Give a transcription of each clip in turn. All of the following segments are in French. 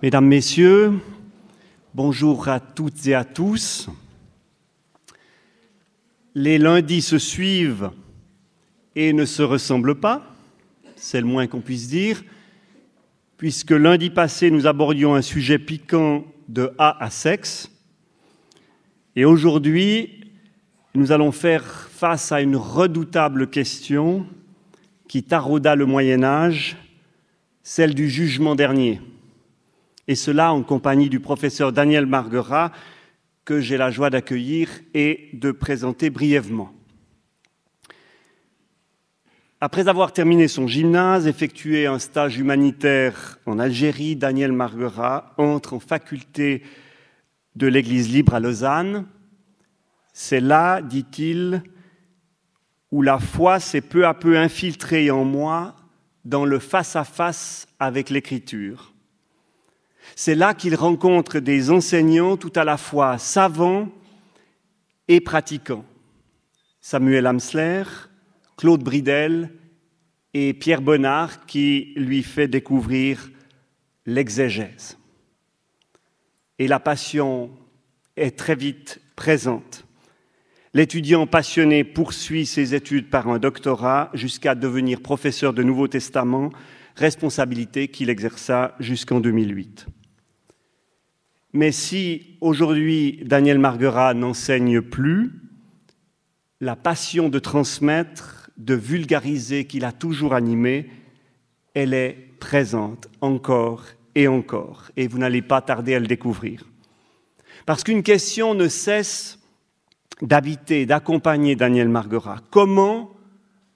Mesdames, Messieurs, bonjour à toutes et à tous. Les lundis se suivent et ne se ressemblent pas, c'est le moins qu'on puisse dire, puisque lundi passé, nous abordions un sujet piquant de A à sexe, et aujourd'hui, nous allons faire face à une redoutable question qui tarauda le Moyen Âge, celle du jugement dernier et cela en compagnie du professeur Daniel Marguerat, que j'ai la joie d'accueillir et de présenter brièvement. Après avoir terminé son gymnase, effectué un stage humanitaire en Algérie, Daniel Marguerat entre en faculté de l'Église libre à Lausanne. C'est là, dit-il, où la foi s'est peu à peu infiltrée en moi dans le face-à-face -face avec l'Écriture. C'est là qu'il rencontre des enseignants tout à la fois savants et pratiquants. Samuel Amsler, Claude Bridel et Pierre Bonnard qui lui fait découvrir l'exégèse. Et la passion est très vite présente. L'étudiant passionné poursuit ses études par un doctorat jusqu'à devenir professeur de Nouveau Testament, responsabilité qu'il exerça jusqu'en 2008. Mais si aujourd'hui Daniel Marguerat n'enseigne plus, la passion de transmettre, de vulgariser qu'il a toujours animée, elle est présente encore et encore, et vous n'allez pas tarder à le découvrir. Parce qu'une question ne cesse d'habiter, d'accompagner Daniel Marguerat. Comment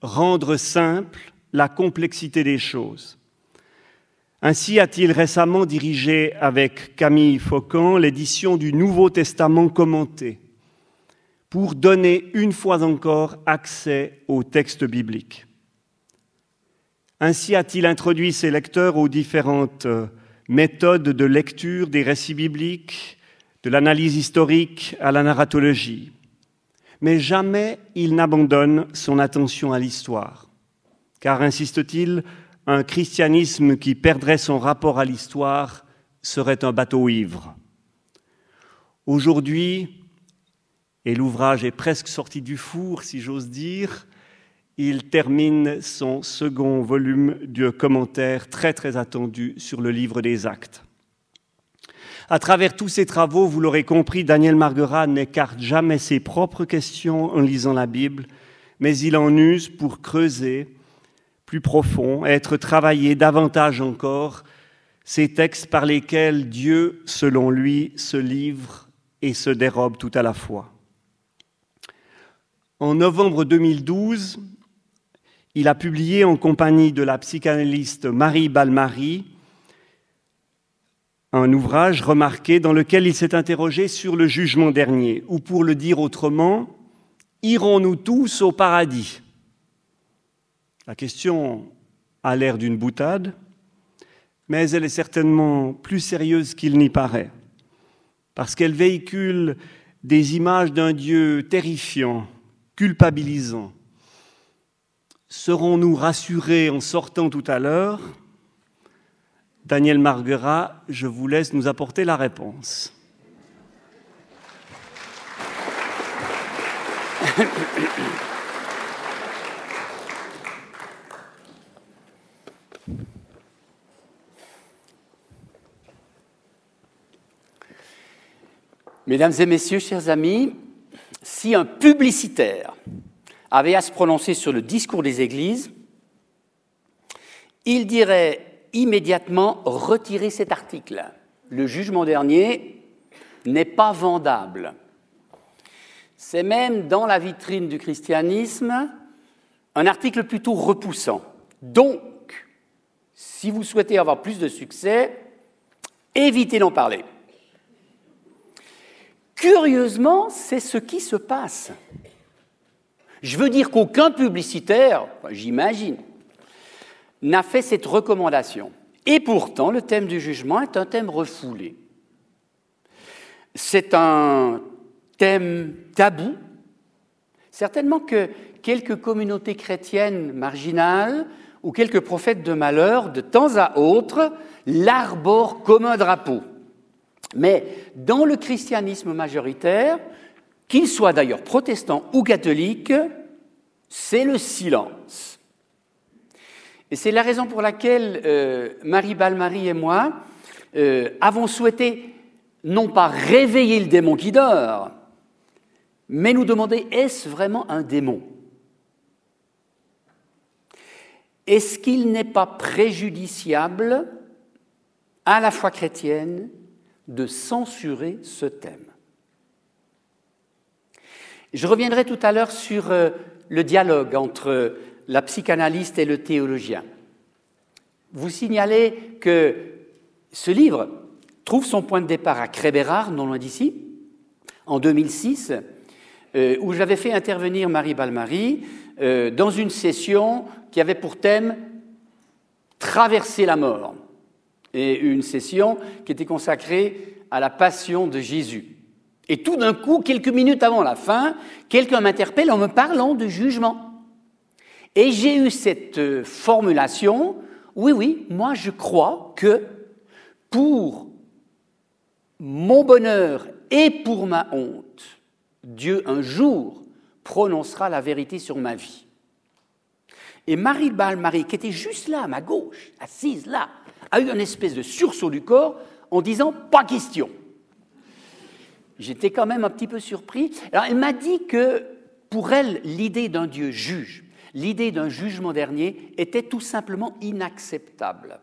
rendre simple la complexité des choses? Ainsi a-t-il récemment dirigé avec Camille Faucan l'édition du Nouveau Testament commenté pour donner une fois encore accès au texte biblique. Ainsi a-t-il introduit ses lecteurs aux différentes euh, méthodes de lecture des récits bibliques, de l'analyse historique à la narratologie. Mais jamais il n'abandonne son attention à l'histoire, car, insiste-t-il, un christianisme qui perdrait son rapport à l'histoire serait un bateau ivre. Aujourd'hui, et l'ouvrage est presque sorti du four, si j'ose dire, il termine son second volume de commentaire très très attendu sur le livre des actes. À travers tous ces travaux, vous l'aurez compris, Daniel Marguerat n'écarte jamais ses propres questions en lisant la Bible, mais il en use pour creuser plus profond, être travaillé davantage encore, ces textes par lesquels Dieu, selon lui, se livre et se dérobe tout à la fois. En novembre 2012, il a publié en compagnie de la psychanalyste Marie Balmary un ouvrage remarqué dans lequel il s'est interrogé sur le jugement dernier, ou pour le dire autrement, irons-nous tous au paradis? La question a l'air d'une boutade, mais elle est certainement plus sérieuse qu'il n'y paraît, parce qu'elle véhicule des images d'un Dieu terrifiant, culpabilisant. Serons-nous rassurés en sortant tout à l'heure? Daniel Marguerat, je vous laisse nous apporter la réponse. Mesdames et messieurs, chers amis, si un publicitaire avait à se prononcer sur le discours des églises, il dirait immédiatement retirer cet article. Le jugement dernier n'est pas vendable. C'est même dans la vitrine du christianisme un article plutôt repoussant. Donc, si vous souhaitez avoir plus de succès, évitez d'en parler. Curieusement, c'est ce qui se passe. Je veux dire qu'aucun publicitaire, j'imagine, n'a fait cette recommandation. Et pourtant, le thème du jugement est un thème refoulé. C'est un thème tabou. Certainement que quelques communautés chrétiennes marginales où quelques prophètes de malheur, de temps à autre, l'arborent comme un drapeau. Mais dans le christianisme majoritaire, qu'il soit d'ailleurs protestant ou catholique, c'est le silence. Et c'est la raison pour laquelle euh, Marie Balmarie et moi euh, avons souhaité non pas réveiller le démon qui dort, mais nous demander est-ce vraiment un démon? Est-ce qu'il n'est pas préjudiciable à la foi chrétienne de censurer ce thème Je reviendrai tout à l'heure sur euh, le dialogue entre la psychanalyste et le théologien. Vous signalez que ce livre trouve son point de départ à Crébérard, non loin d'ici, en 2006, euh, où j'avais fait intervenir Marie Balmarie euh, dans une session qui avait pour thème Traverser la mort, et une session qui était consacrée à la passion de Jésus. Et tout d'un coup, quelques minutes avant la fin, quelqu'un m'interpelle en me parlant de jugement. Et j'ai eu cette euh, formulation, oui, oui, moi je crois que pour mon bonheur et pour ma honte, Dieu un jour prononcera la vérité sur ma vie. Et Marie Balmarie, qui était juste là, à ma gauche, assise là, a eu une espèce de sursaut du corps en disant pas question. J'étais quand même un petit peu surpris. Alors elle m'a dit que pour elle, l'idée d'un Dieu juge, l'idée d'un jugement dernier était tout simplement inacceptable.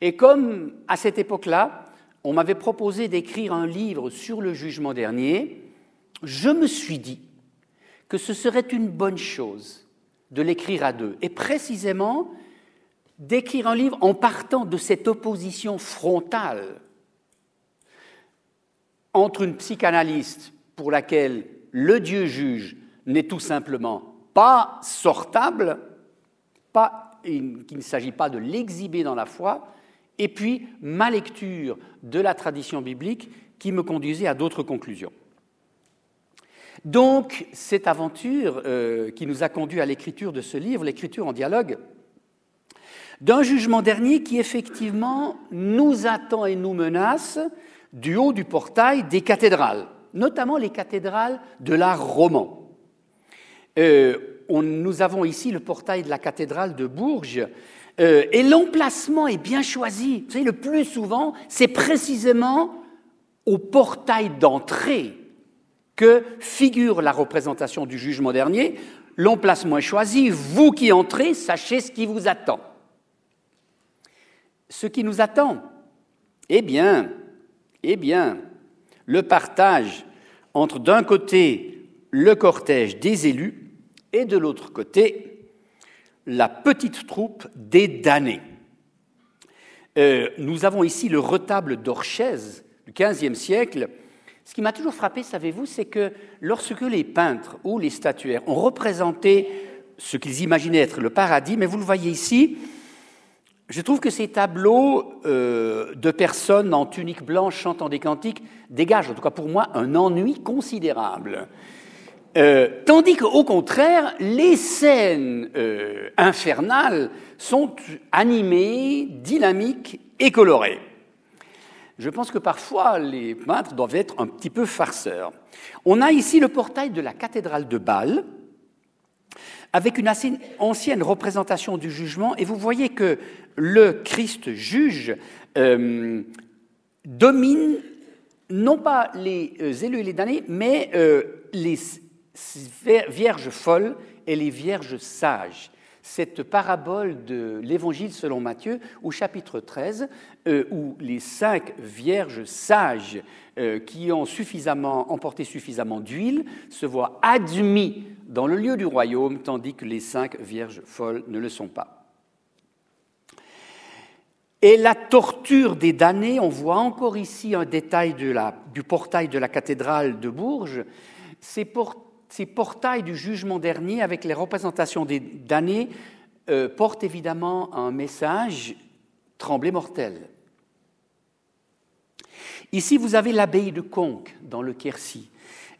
Et comme à cette époque-là, on m'avait proposé d'écrire un livre sur le jugement dernier, je me suis dit que ce serait une bonne chose de l'écrire à deux, et précisément d'écrire un livre en partant de cette opposition frontale entre une psychanalyste pour laquelle le Dieu juge n'est tout simplement pas sortable, pas, qu'il ne s'agit pas de l'exhiber dans la foi, et puis ma lecture de la tradition biblique qui me conduisait à d'autres conclusions. Donc, cette aventure euh, qui nous a conduit à l'écriture de ce livre, l'écriture en dialogue, d'un jugement dernier qui effectivement nous attend et nous menace du haut du portail des cathédrales, notamment les cathédrales de l'art roman. Euh, nous avons ici le portail de la cathédrale de Bourges, euh, et l'emplacement est bien choisi. Vous savez, le plus souvent, c'est précisément au portail d'entrée que figure la représentation du jugement dernier. L'emplacement est choisi, vous qui entrez, sachez ce qui vous attend. Ce qui nous attend, eh bien, eh bien, le partage entre d'un côté le cortège des élus et de l'autre côté la petite troupe des damnés. Euh, nous avons ici le retable d'Orchez du XVe siècle. Ce qui m'a toujours frappé, savez-vous, c'est que lorsque les peintres ou les statuaires ont représenté ce qu'ils imaginaient être le paradis, mais vous le voyez ici, je trouve que ces tableaux euh, de personnes en tunique blanche chantant des cantiques dégagent, en tout cas pour moi, un ennui considérable. Euh, tandis qu'au contraire, les scènes euh, infernales sont animées, dynamiques et colorées. Je pense que parfois les peintres doivent être un petit peu farceurs. On a ici le portail de la cathédrale de Bâle, avec une assez ancienne représentation du jugement, et vous voyez que le Christ juge euh, domine non pas les élus et les damnés, mais les vierges folles et les vierges sages. Cette parabole de l'Évangile selon Matthieu, au chapitre 13, euh, où les cinq vierges sages euh, qui ont suffisamment, emporté suffisamment d'huile se voient admis dans le lieu du royaume, tandis que les cinq vierges folles ne le sont pas. Et la torture des damnés, on voit encore ici un détail du portail de la cathédrale de Bourges. Ces portails du jugement dernier avec les représentations des damnés euh, portent évidemment un message tremblé mortel. Ici, vous avez l'abbaye de Conques dans le Quercy.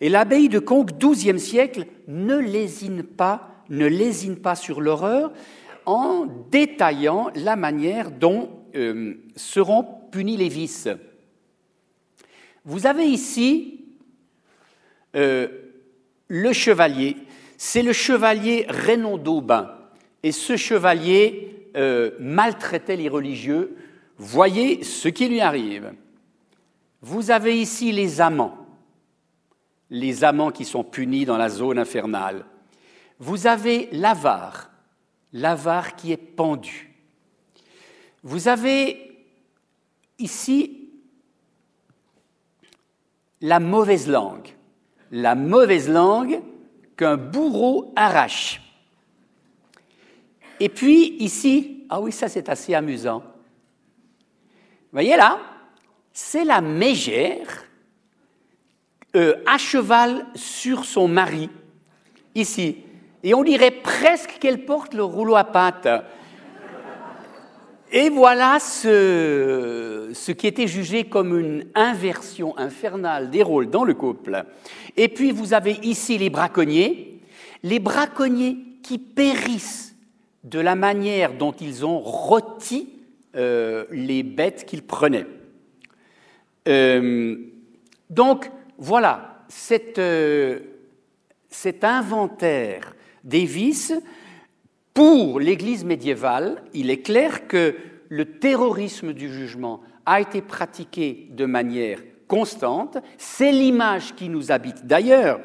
Et l'abbaye de Conques, XIIe siècle, ne lésine pas ne lésine pas sur l'horreur en détaillant la manière dont euh, seront punis les vices. Vous avez ici euh, le chevalier. C'est le chevalier Raymond d'Aubin. Et ce chevalier euh, maltraitait les religieux. Voyez ce qui lui arrive. Vous avez ici les amants, les amants qui sont punis dans la zone infernale. Vous avez l'avare, l'avare qui est pendu. Vous avez ici la mauvaise langue, la mauvaise langue qu'un bourreau arrache. Et puis ici, ah oui, ça c'est assez amusant. Vous voyez là, c'est la mégère euh, à cheval sur son mari, ici. Et on dirait presque qu'elle porte le rouleau à pattes. Et voilà ce, ce, qui était jugé comme une inversion infernale des rôles dans le couple. Et puis vous avez ici les braconniers, les braconniers qui périssent de la manière dont ils ont rôti euh, les bêtes qu'ils prenaient. Euh, donc voilà, euh, cet inventaire des vices, pour l'Église médiévale, il est clair que le terrorisme du jugement a été pratiqué de manière constante, c'est l'image qui nous habite d'ailleurs,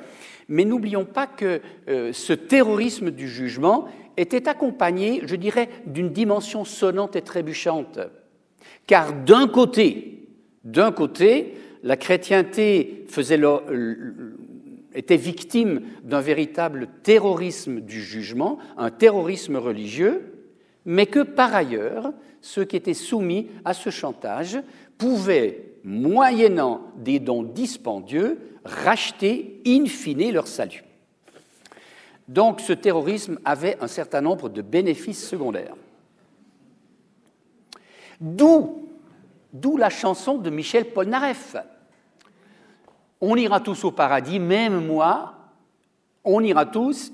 mais n'oublions pas que euh, ce terrorisme du jugement était accompagné, je dirais, d'une dimension sonnante et trébuchante. Car d'un côté, d'un côté, la chrétienté était victime d'un véritable terrorisme du jugement, un terrorisme religieux, mais que par ailleurs, ceux qui étaient soumis à ce chantage pouvaient, moyennant des dons dispendieux, racheter in fine leur salut. Donc ce terrorisme avait un certain nombre de bénéfices secondaires. D'où D'où la chanson de Michel Polnareff. On ira tous au paradis, même moi, on ira tous.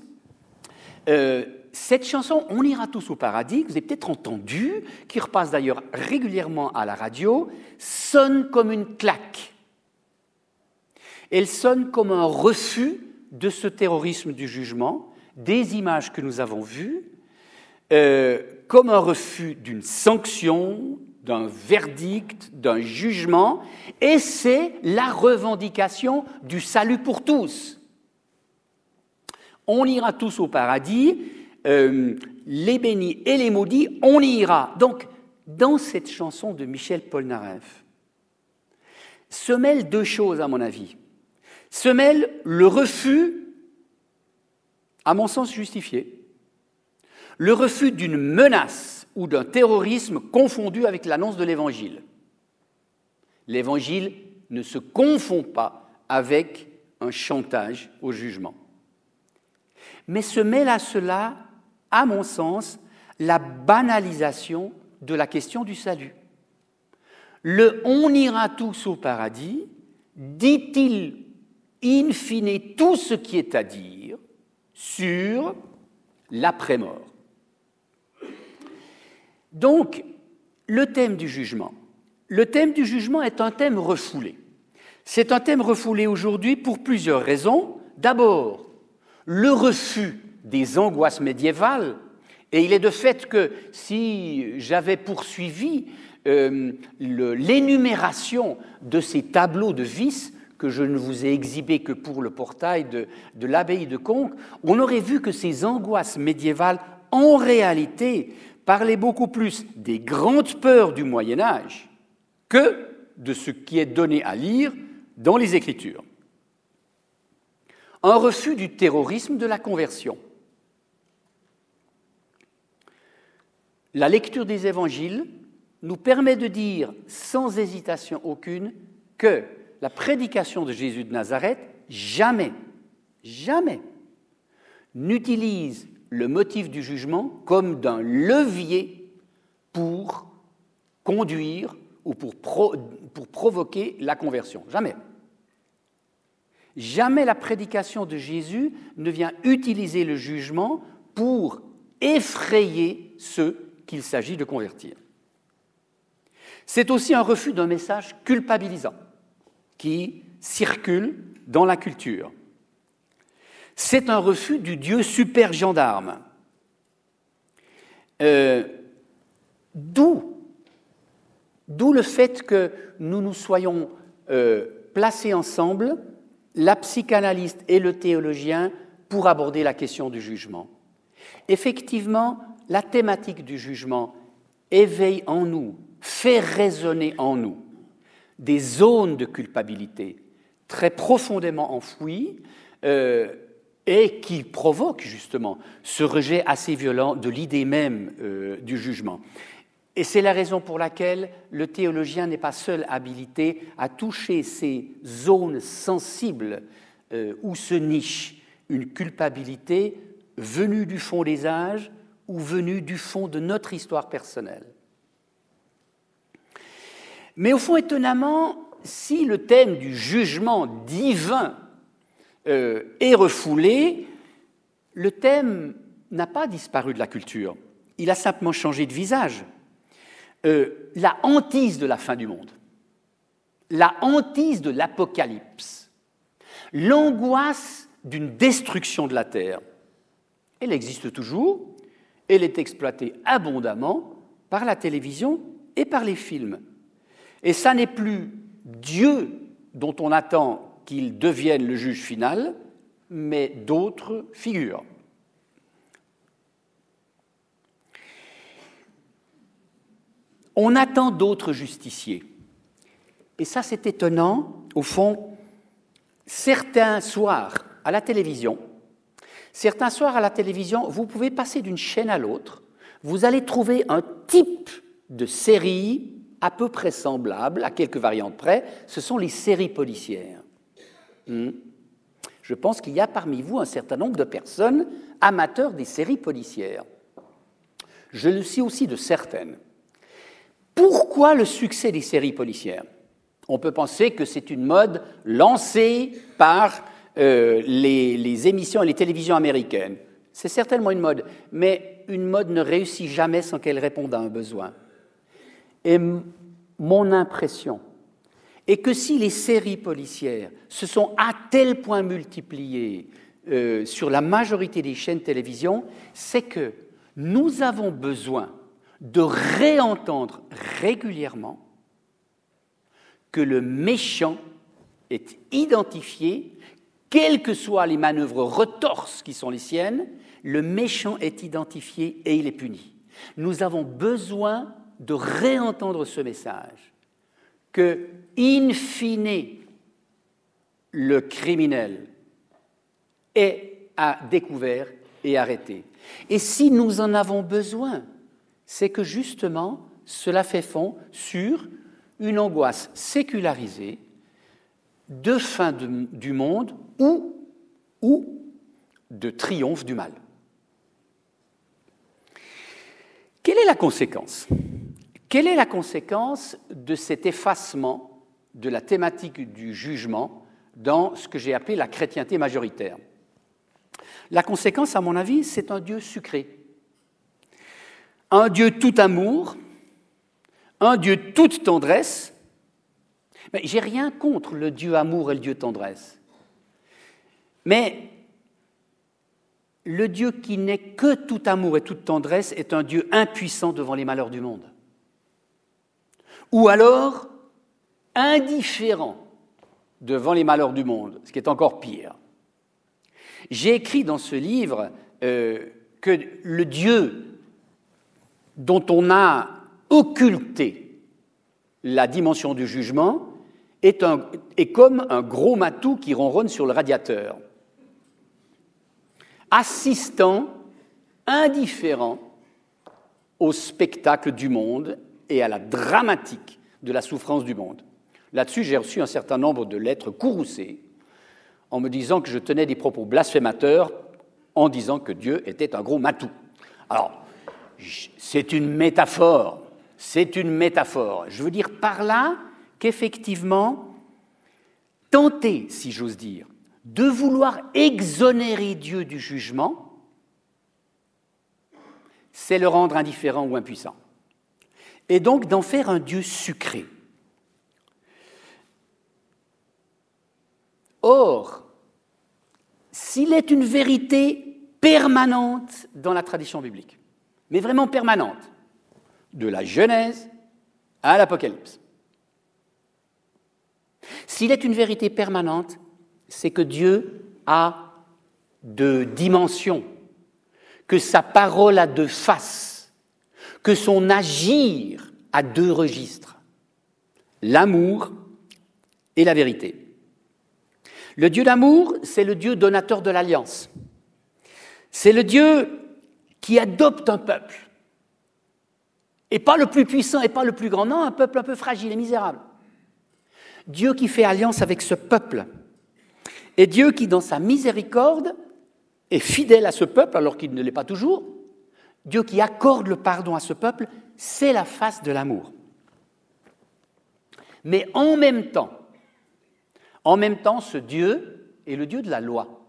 Euh, cette chanson, On ira tous au paradis, que vous avez peut-être entendue, qui repasse d'ailleurs régulièrement à la radio, sonne comme une claque. Elle sonne comme un refus de ce terrorisme du jugement, des images que nous avons vues, euh, comme un refus d'une sanction, d'un verdict, d'un jugement, et c'est la revendication du salut pour tous. On ira tous au paradis, euh, les bénis et les maudits, on y ira. Donc, dans cette chanson de Michel Polnareff, se mêlent deux choses, à mon avis. Se mêle le refus, à mon sens justifié, le refus d'une menace ou d'un terrorisme confondu avec l'annonce de l'Évangile. L'Évangile ne se confond pas avec un chantage au jugement. Mais se mêle à cela, à mon sens, la banalisation de la question du salut. Le on ira tous au paradis dit-il in fine tout ce qui est à dire sur l'après-mort. Donc, le thème du jugement. Le thème du jugement est un thème refoulé. C'est un thème refoulé aujourd'hui pour plusieurs raisons. D'abord, le refus des angoisses médiévales, et il est de fait que si j'avais poursuivi euh, l'énumération de ces tableaux de vices, que je ne vous ai exhibés que pour le portail de, de l'abbaye de Conques, on aurait vu que ces angoisses médiévales, en réalité, parlait beaucoup plus des grandes peurs du Moyen Âge que de ce qui est donné à lire dans les Écritures. Un refus du terrorisme de la conversion. La lecture des évangiles nous permet de dire sans hésitation aucune que la prédication de Jésus de Nazareth jamais, jamais n'utilise le motif du jugement comme d'un levier pour conduire ou pour, provoquer la conversion. Jamais. Jamais la prédication de Jésus ne vient utiliser le jugement pour effrayer ceux qu'il s'agit de convertir. C'est aussi un refus d'un message culpabilisant qui circule dans la culture. C'est un refus du Dieu super gendarme. Euh, d'où, le fait que nous nous soyons euh, placés ensemble, la psychanalyste et le théologien, pour aborder la question du jugement. Effectivement, la thématique du jugement éveille en nous, fait résonner en nous des zones de culpabilité très profondément enfouies euh, et qui provoquent justement ce rejet assez violent de l'idée même euh, du jugement. Et c'est la raison pour laquelle le théologien n'est pas seul habilité à toucher ces zones sensibles euh, où se niche une culpabilité venue du fond des âges ou venue du fond de notre histoire personnelle. Mais au fond, étonnamment, si le thème du jugement divin euh, est refoulé, le thème n'a pas disparu de la culture. Il a simplement changé de visage. Euh, la hantise de la fin du monde, la hantise de l'apocalypse, l'angoisse d'une destruction de la terre, elle existe toujours, elle est exploitée abondamment par la télévision et par les films. Et ça n'est plus Dieu dont on attend qu'il devienne le juge final, mais d'autres figures. On attend d'autres justiciers. Et ça, c'est étonnant. Au fond, certains soirs à la télévision, certains soirs à la télévision, vous pouvez passer d'une chaîne à l'autre, vous allez trouver un type de série à peu près semblable, à quelques variantes près, ce sont les séries policières. Hmm. Je pense qu'il y a parmi vous un certain nombre de personnes amateurs des séries policières. Je le sais aussi de certaines. Pourquoi le succès des séries policières? On peut penser que c'est une mode lancée par euh, les, les émissions et les télévisions américaines. C'est certainement une mode, mais une mode ne réussit jamais sans qu'elle réponde à un besoin. Et mon impression est que si les séries policières se sont à tel point multipliées euh, sur la majorité des chaînes de télévision, c'est que nous avons besoin de réentendre régulièrement que le méchant est identifié, quelles que soient les manœuvres retorses qui sont les siennes, le méchant est identifié et il est puni. Nous avons besoin de réentendre ce message que, in fine, le criminel est à découvert et arrêté. Et si nous en avons besoin, c'est que justement, cela fait fond sur une angoisse sécularisée de fin du monde ou, ou de triomphe du mal. Quelle est la conséquence? Quelle est la conséquence de cet effacement de la thématique du jugement dans ce que j'ai appelé la chrétienté majoritaire La conséquence, à mon avis, c'est un Dieu sucré. Un Dieu tout amour, un Dieu toute tendresse. Mais j'ai rien contre le Dieu amour et le Dieu tendresse. Mais le Dieu qui n'est que tout amour et toute tendresse est un Dieu impuissant devant les malheurs du monde ou alors indifférent devant les malheurs du monde, ce qui est encore pire. J'ai écrit dans ce livre euh, que le Dieu dont on a occulté la dimension du jugement est, est comme un gros matou qui ronronne sur le radiateur, assistant, indifférent au spectacle du monde et à la dramatique de la souffrance du monde. Là-dessus, j'ai reçu un certain nombre de lettres courroucées en me disant que je tenais des propos blasphémateurs en disant que Dieu était un gros matou. Alors, c'est une métaphore, c'est une métaphore. Je veux dire par là qu'effectivement, tenter, si j'ose dire, de vouloir exonérer Dieu du jugement c'est le rendre indifférent ou impuissant. Et donc d'en faire un Dieu sucré. Or, s'il est une vérité permanente dans la tradition biblique, mais vraiment permanente, de la Genèse à l'Apocalypse, s'il est une vérité permanente, c'est que Dieu a deux dimensions, que sa parole a deux faces, que son agir a deux registres, l'amour et la vérité. Le Dieu d'amour, c'est le Dieu donateur de l'alliance. C'est le Dieu qui adopte un peuple. Et pas le plus puissant et pas le plus grand, non, un peuple un peu fragile et misérable. Dieu qui fait alliance avec ce peuple. Et Dieu qui, dans sa miséricorde, est fidèle à ce peuple alors qu'il ne l'est pas toujours. Dieu qui accorde le pardon à ce peuple, c'est la face de l'amour. Mais en même temps, en même temps, ce Dieu est le Dieu de la loi.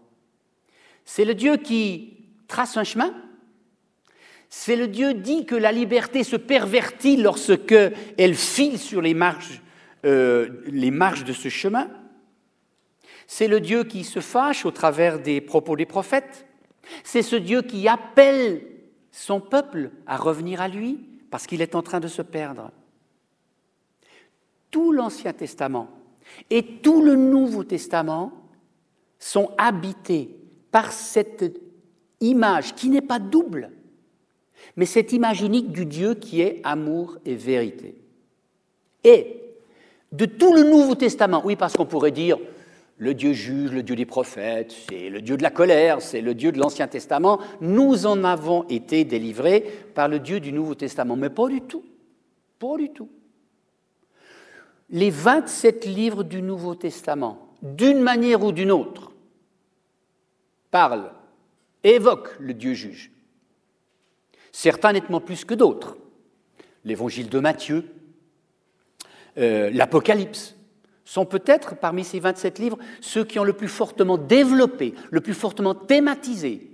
C'est le Dieu qui trace un chemin. C'est le Dieu dit que la liberté se pervertit lorsque elle file sur les marches, euh, les marches de ce chemin. C'est le Dieu qui se fâche au travers des propos des prophètes. C'est ce Dieu qui appelle son peuple à revenir à lui parce qu'il est en train de se perdre. Tout l'Ancien Testament et tout le Nouveau Testament sont habités par cette image qui n'est pas double, mais cette image unique du Dieu qui est amour et vérité. Et de tout le Nouveau Testament, oui, parce qu'on pourrait dire le Dieu juge, le Dieu des prophètes, c'est le Dieu de la colère, c'est le Dieu de l'Ancien Testament, nous en avons été délivrés par le Dieu du Nouveau Testament, mais pas du tout, pas du tout les 27 livres du Nouveau Testament, d'une manière ou d'une autre, parlent, évoquent le Dieu juge. Certains nettement plus que d'autres. L'évangile de Matthieu, euh, l'Apocalypse, sont peut-être parmi ces 27 livres ceux qui ont le plus fortement développé, le plus fortement thématisé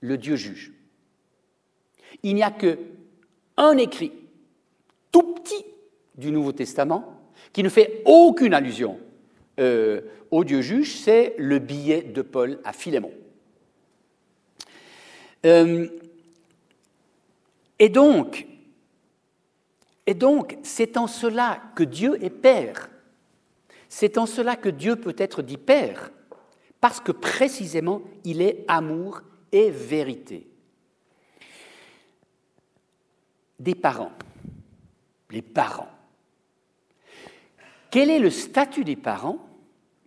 le Dieu juge. Il n'y a que un écrit tout petit du Nouveau Testament qui ne fait aucune allusion euh, au Dieu juge, c'est le billet de Paul à Philémon. Euh, et donc, et donc, c'est en cela que Dieu est Père. C'est en cela que Dieu peut être dit Père, parce que précisément, il est amour et vérité. Des parents, les parents, quel est le statut des parents?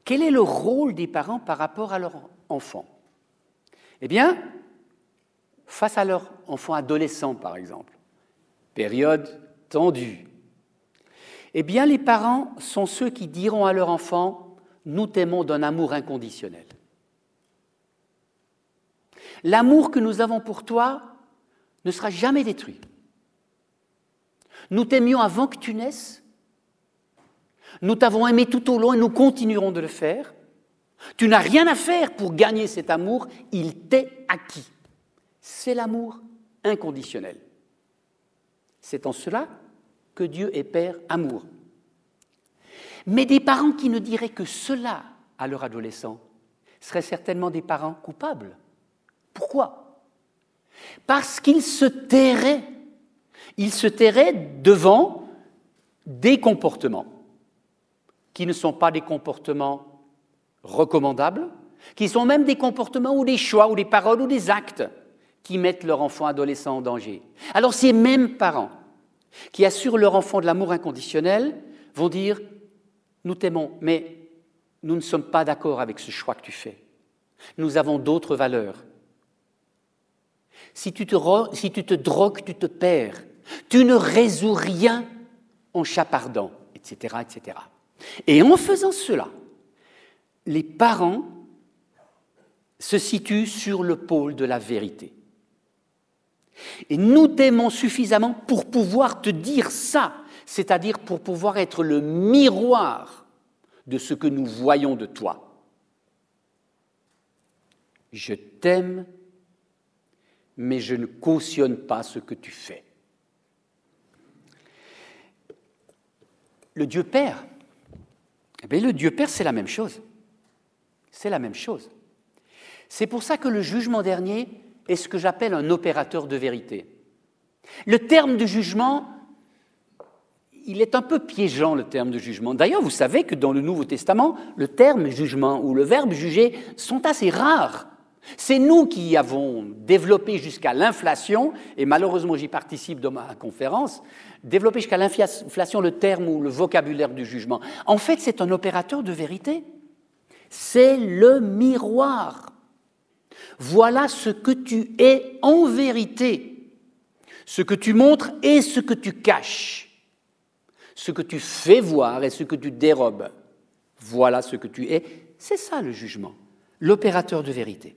Quel est le rôle des parents par rapport à leur enfant? Eh bien, face à leur enfant adolescent, par exemple, période tendue, eh bien, les parents sont ceux qui diront à leur enfant Nous t'aimons d'un amour inconditionnel. L'amour que nous avons pour toi ne sera jamais détruit. Nous t'aimions avant que tu naisses nous t'avons aimé tout au long et nous continuerons de le faire. Tu n'as rien à faire pour gagner cet amour, il t'est acquis. C'est l'amour inconditionnel. C'est en cela que Dieu est Père amour. Mais des parents qui ne diraient que cela à leur adolescent seraient certainement des parents coupables. Pourquoi? Parce qu'ils se tairaient. Ils se tairaient devant des comportements qui ne sont pas des comportements recommandables, qui sont même des comportements ou des choix ou des paroles ou des actes qui mettent leur enfant adolescent en danger. Alors ces mêmes parents qui assurent leur enfant de l'amour inconditionnel vont dire, nous t'aimons, mais nous ne sommes pas d'accord avec ce choix que tu fais. Nous avons d'autres valeurs. Si tu, te, drogues, tu te perds. Tu ne résous rien en chapardant, etc., etc. Et en faisant cela, les parents se situent sur le pôle de la vérité. Et nous t'aimons suffisamment pour pouvoir te dire ça, c'est-à-dire pour pouvoir être le miroir de ce que nous voyons de toi. Je t'aime mais je ne cautionne pas ce que tu fais. Le Dieu Père, eh le Dieu Père, c'est la même chose. C'est la même chose. C'est pour ça que le jugement dernier est ce que j'appelle un opérateur de vérité. Le terme de jugement, il est un peu piégeant, le terme de jugement. D'ailleurs, vous savez que dans le Nouveau Testament, le terme jugement ou le verbe juger sont assez rares. C'est nous qui avons développé jusqu'à l'inflation, et malheureusement j'y participe dans ma conférence, développé jusqu'à l'inflation le terme ou le vocabulaire du jugement. En fait, c'est un opérateur de vérité. C'est le miroir. Voilà ce que tu es en vérité, ce que tu montres et ce que tu caches, ce que tu fais voir et ce que tu dérobes. Voilà ce que tu es. C'est ça le jugement, l'opérateur de vérité.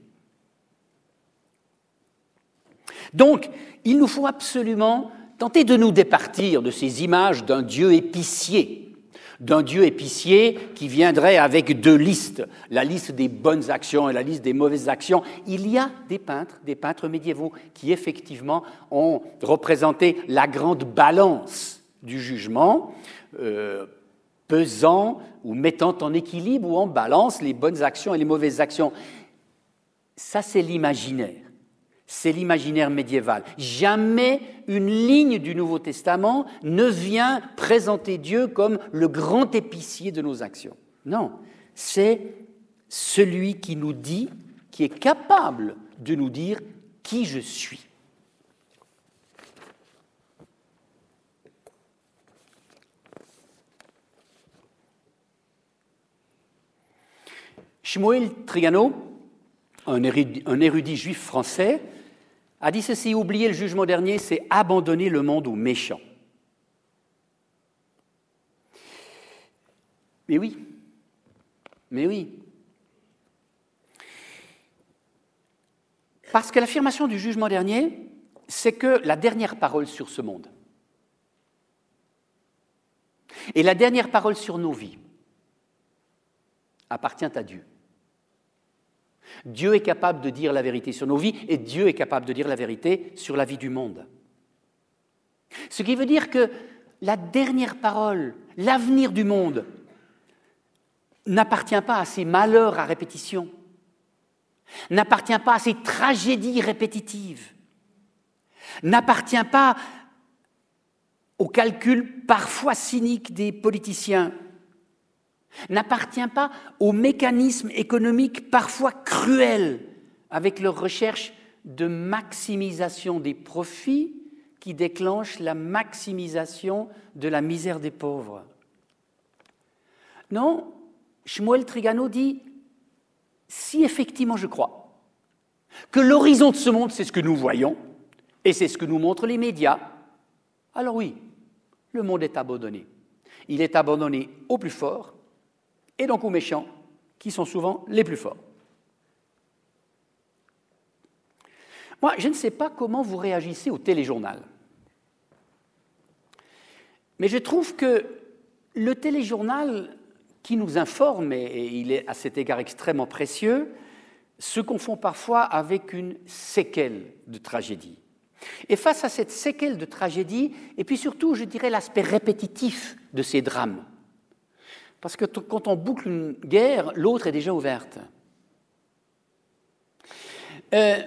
Donc, il nous faut absolument tenter de nous départir de ces images d'un Dieu épicier, d'un Dieu épicier qui viendrait avec deux listes, la liste des bonnes actions et la liste des mauvaises actions. Il y a des peintres, des peintres médiévaux, qui effectivement ont représenté la grande balance du jugement, euh, pesant ou mettant en équilibre ou en balance les bonnes actions et les mauvaises actions. Ça, c'est l'imaginaire c'est l'imaginaire médiéval. Jamais une ligne du Nouveau Testament ne vient présenter Dieu comme le grand épicier de nos actions. Non, c'est celui qui nous dit, qui est capable de nous dire qui je suis. Shmuel Trigano, un érudit juif français, a dit ceci, oublier le jugement dernier, c'est abandonner le monde aux méchants. Mais oui, mais oui. Parce que l'affirmation du jugement dernier, c'est que la dernière parole sur ce monde et la dernière parole sur nos vies appartient à Dieu. Dieu est capable de dire la vérité sur nos vies et Dieu est capable de dire la vérité sur la vie du monde. Ce qui veut dire que la dernière parole, l'avenir du monde, n'appartient pas à ces malheurs à répétition, n'appartient pas à ces tragédies répétitives, n'appartient pas au calcul parfois cynique des politiciens, n'appartient pas aux mécanismes économiques parfois cruels avec leur recherche de maximisation des profits qui déclenchent la maximisation de la misère des pauvres. Non, Shmuel Trigano dit, si effectivement je crois que l'horizon de ce monde, c'est ce que nous voyons, et c'est ce que nous montrent les médias, alors oui, le monde est abandonné. Il est abandonné au plus fort, et donc aux méchants, qui sont souvent les plus forts. Moi, je ne sais pas comment vous réagissez au téléjournal. Mais je trouve que le téléjournal qui nous informe, et il est à cet égard extrêmement précieux, se confond parfois avec une séquelle de tragédie. Et face à cette séquelle de tragédie, et puis surtout, je dirais, l'aspect répétitif de ces drames, parce que quand on boucle une guerre, l'autre est déjà ouverte. Euh,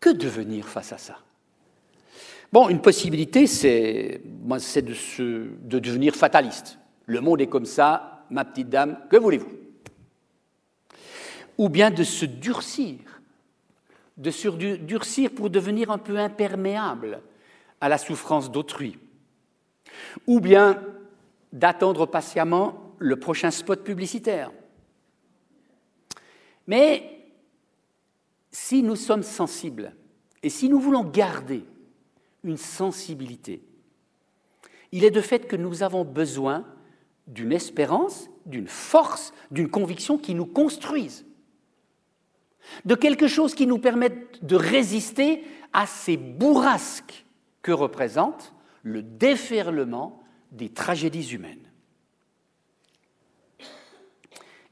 que devenir face à ça? Bon, une possibilité, c'est de, de devenir fataliste. Le monde est comme ça, ma petite dame, que voulez-vous? Ou bien de se durcir, de se durcir pour devenir un peu imperméable à la souffrance d'autrui. Ou bien d'attendre patiemment le prochain spot publicitaire. Mais si nous sommes sensibles et si nous voulons garder une sensibilité, il est de fait que nous avons besoin d'une espérance, d'une force, d'une conviction qui nous construise, de quelque chose qui nous permette de résister à ces bourrasques que représente le déferlement des tragédies humaines.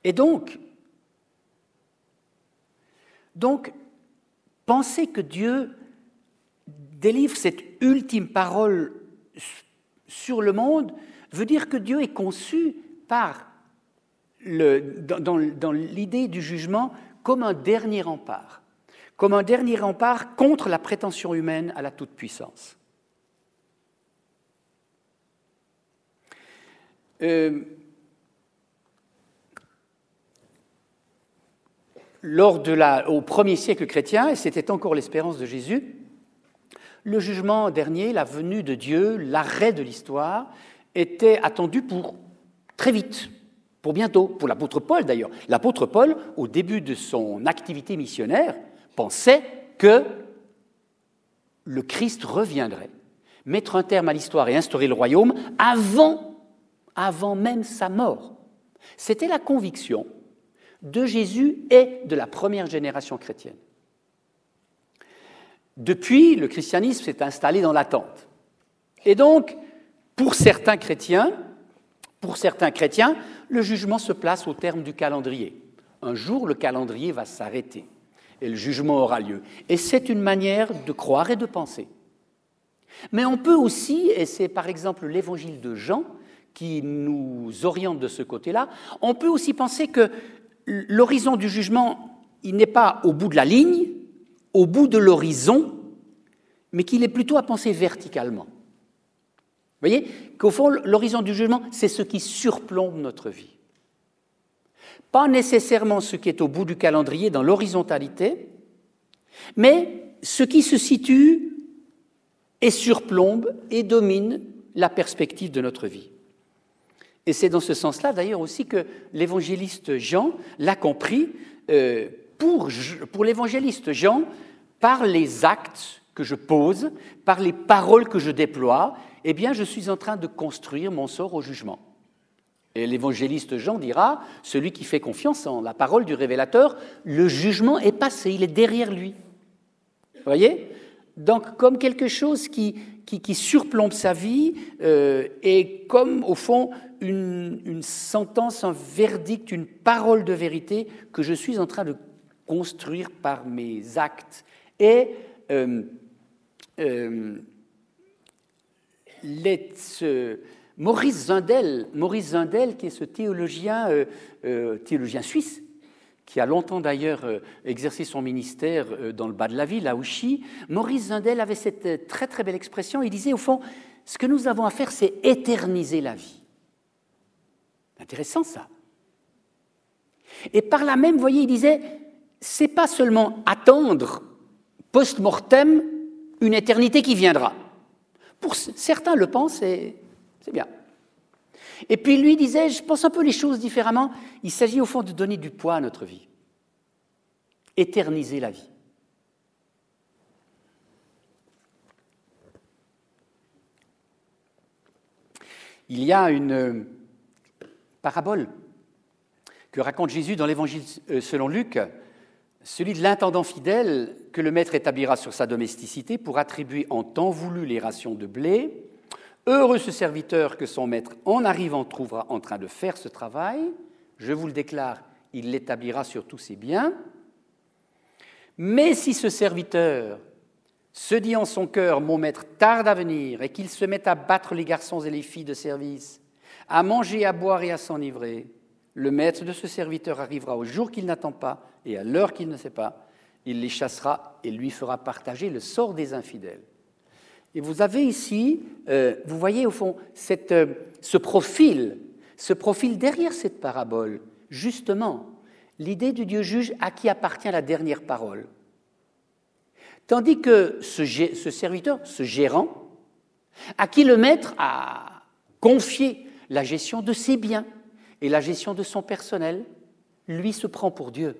Et donc, penser que Dieu délivre cette ultime parole sur le monde veut dire que Dieu est conçu dans l'idée du jugement comme un dernier rempart, comme un dernier rempart contre la prétention humaine à la toute-puissance. Euh, lors de la, au premier siècle chrétien, et c'était encore l'espérance de Jésus, le jugement dernier, la venue de Dieu, l'arrêt de l'histoire, était attendu pour très vite, pour bientôt, pour l'apôtre Paul d'ailleurs. L'apôtre Paul, au début de son activité missionnaire, pensait que le Christ reviendrait, mettre un terme à l'histoire et instaurer le royaume avant, avant même sa mort. C'était la conviction de Jésus et de la première génération chrétienne. Depuis, le christianisme s'est installé dans l'attente. Et donc, pour certains chrétiens, pour certains chrétiens, le jugement se place au terme du calendrier. Un jour, le calendrier va s'arrêter et le jugement aura lieu. Et c'est une manière de croire et de penser. Mais on peut aussi, et c'est par exemple l'évangile de Jean qui nous oriente de ce côté-là, on peut aussi penser que l'horizon du jugement, il n'est pas au bout de la ligne, au bout de l'horizon, mais qu'il est plutôt à penser verticalement. Vous voyez qu'au fond, l'horizon du jugement, c'est ce qui surplombe notre vie. Pas nécessairement ce qui est au bout du calendrier dans l'horizontalité, mais ce qui se situe et surplombe et domine la perspective de notre vie. Et c'est dans ce sens-là, d'ailleurs, aussi que l'évangéliste Jean l'a compris. Euh, pour, l'évangéliste Jean, par les actes que je pose, par les paroles que je déploie, eh bien, je suis en train de construire mon sort au jugement. Et l'évangéliste Jean dira, celui qui fait confiance en la parole du révélateur, le jugement est passé, il est derrière lui. Vous voyez? Donc, comme quelque chose qui, qui, surplombe sa vie euh, et comme, au fond, une, sentence, un verdict, une parole de vérité que je suis en train de construire par mes actes. Et euh, euh, Maurice Zindel, Maurice Zindel, qui est ce théologien, théologien suisse, qui a longtemps d'ailleurs exercé son ministère dans le bas de la ville, à Ouchy, Maurice Zindel avait cette très très belle expression. Il disait au fond, ce que nous avons à faire, c'est éterniser la vie. Intéressant ça. Et par là même, vous voyez, il disait, c'est pas seulement attendre post-mortem une éternité qui viendra. Pour certains le pensent et c'est bien. Et puis lui disait, je pense un peu les choses différemment, il s'agit au fond de donner du poids à notre vie, éterniser la vie. Il y a une parabole que raconte Jésus dans l'Évangile euh, selon Luc, celui de l'intendant fidèle que le maître établira sur sa domesticité pour attribuer en temps voulu les rations de blé. Heureux ce serviteur que son maître, en arrivant, trouvera en train de faire ce travail. Je vous le déclare, il l'établira sur tous ses biens. Mais si ce serviteur se dit en son cœur, mon maître tarde à venir, et qu'il se met à battre les garçons et les filles de service, à manger, à boire et à s'enivrer. Le maître de ce serviteur arrivera au jour qu'il n'attend pas et à l'heure qu'il ne sait pas. Il les chassera et lui fera partager le sort des infidèles. Et vous avez ici, euh, vous voyez au fond, euh, ce profil, ce profil derrière cette parabole, justement, l'idée du Dieu juge à qui appartient la dernière parole. Tandis que ce, ce serviteur, ce gérant, à qui le maître a confié la gestion de ses biens et la gestion de son personnel, lui se prend pour Dieu.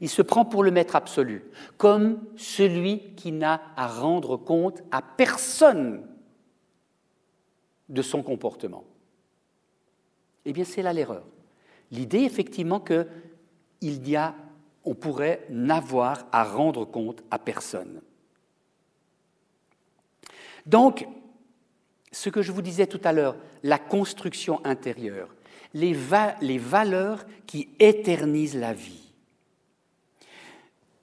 Il se prend pour le maître absolu, comme celui qui n'a à rendre compte à personne de son comportement. Eh bien, c'est là l'erreur. L'idée, effectivement, qu'il y a, on pourrait n'avoir à rendre compte à personne. Donc, ce que je vous disais tout à l'heure, la construction intérieure, les, valeurs qui éternisent la vie.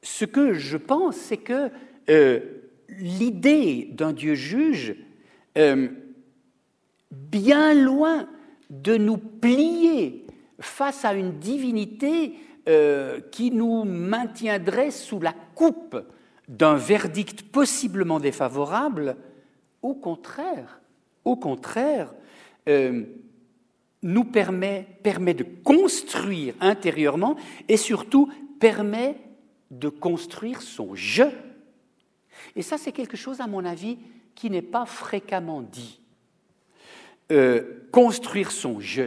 Ce que je pense, c'est que euh, l'idée d'un Dieu juge, euh, bien loin de nous plier face à une divinité euh, qui nous maintiendrait sous la coupe d'un verdict possiblement défavorable, au contraire, au contraire, nous permet, permet de construire intérieurement et surtout permet de construire son je. Et ça, c'est quelque chose, à mon avis, qui n'est pas fréquemment dit. Euh, construire son je.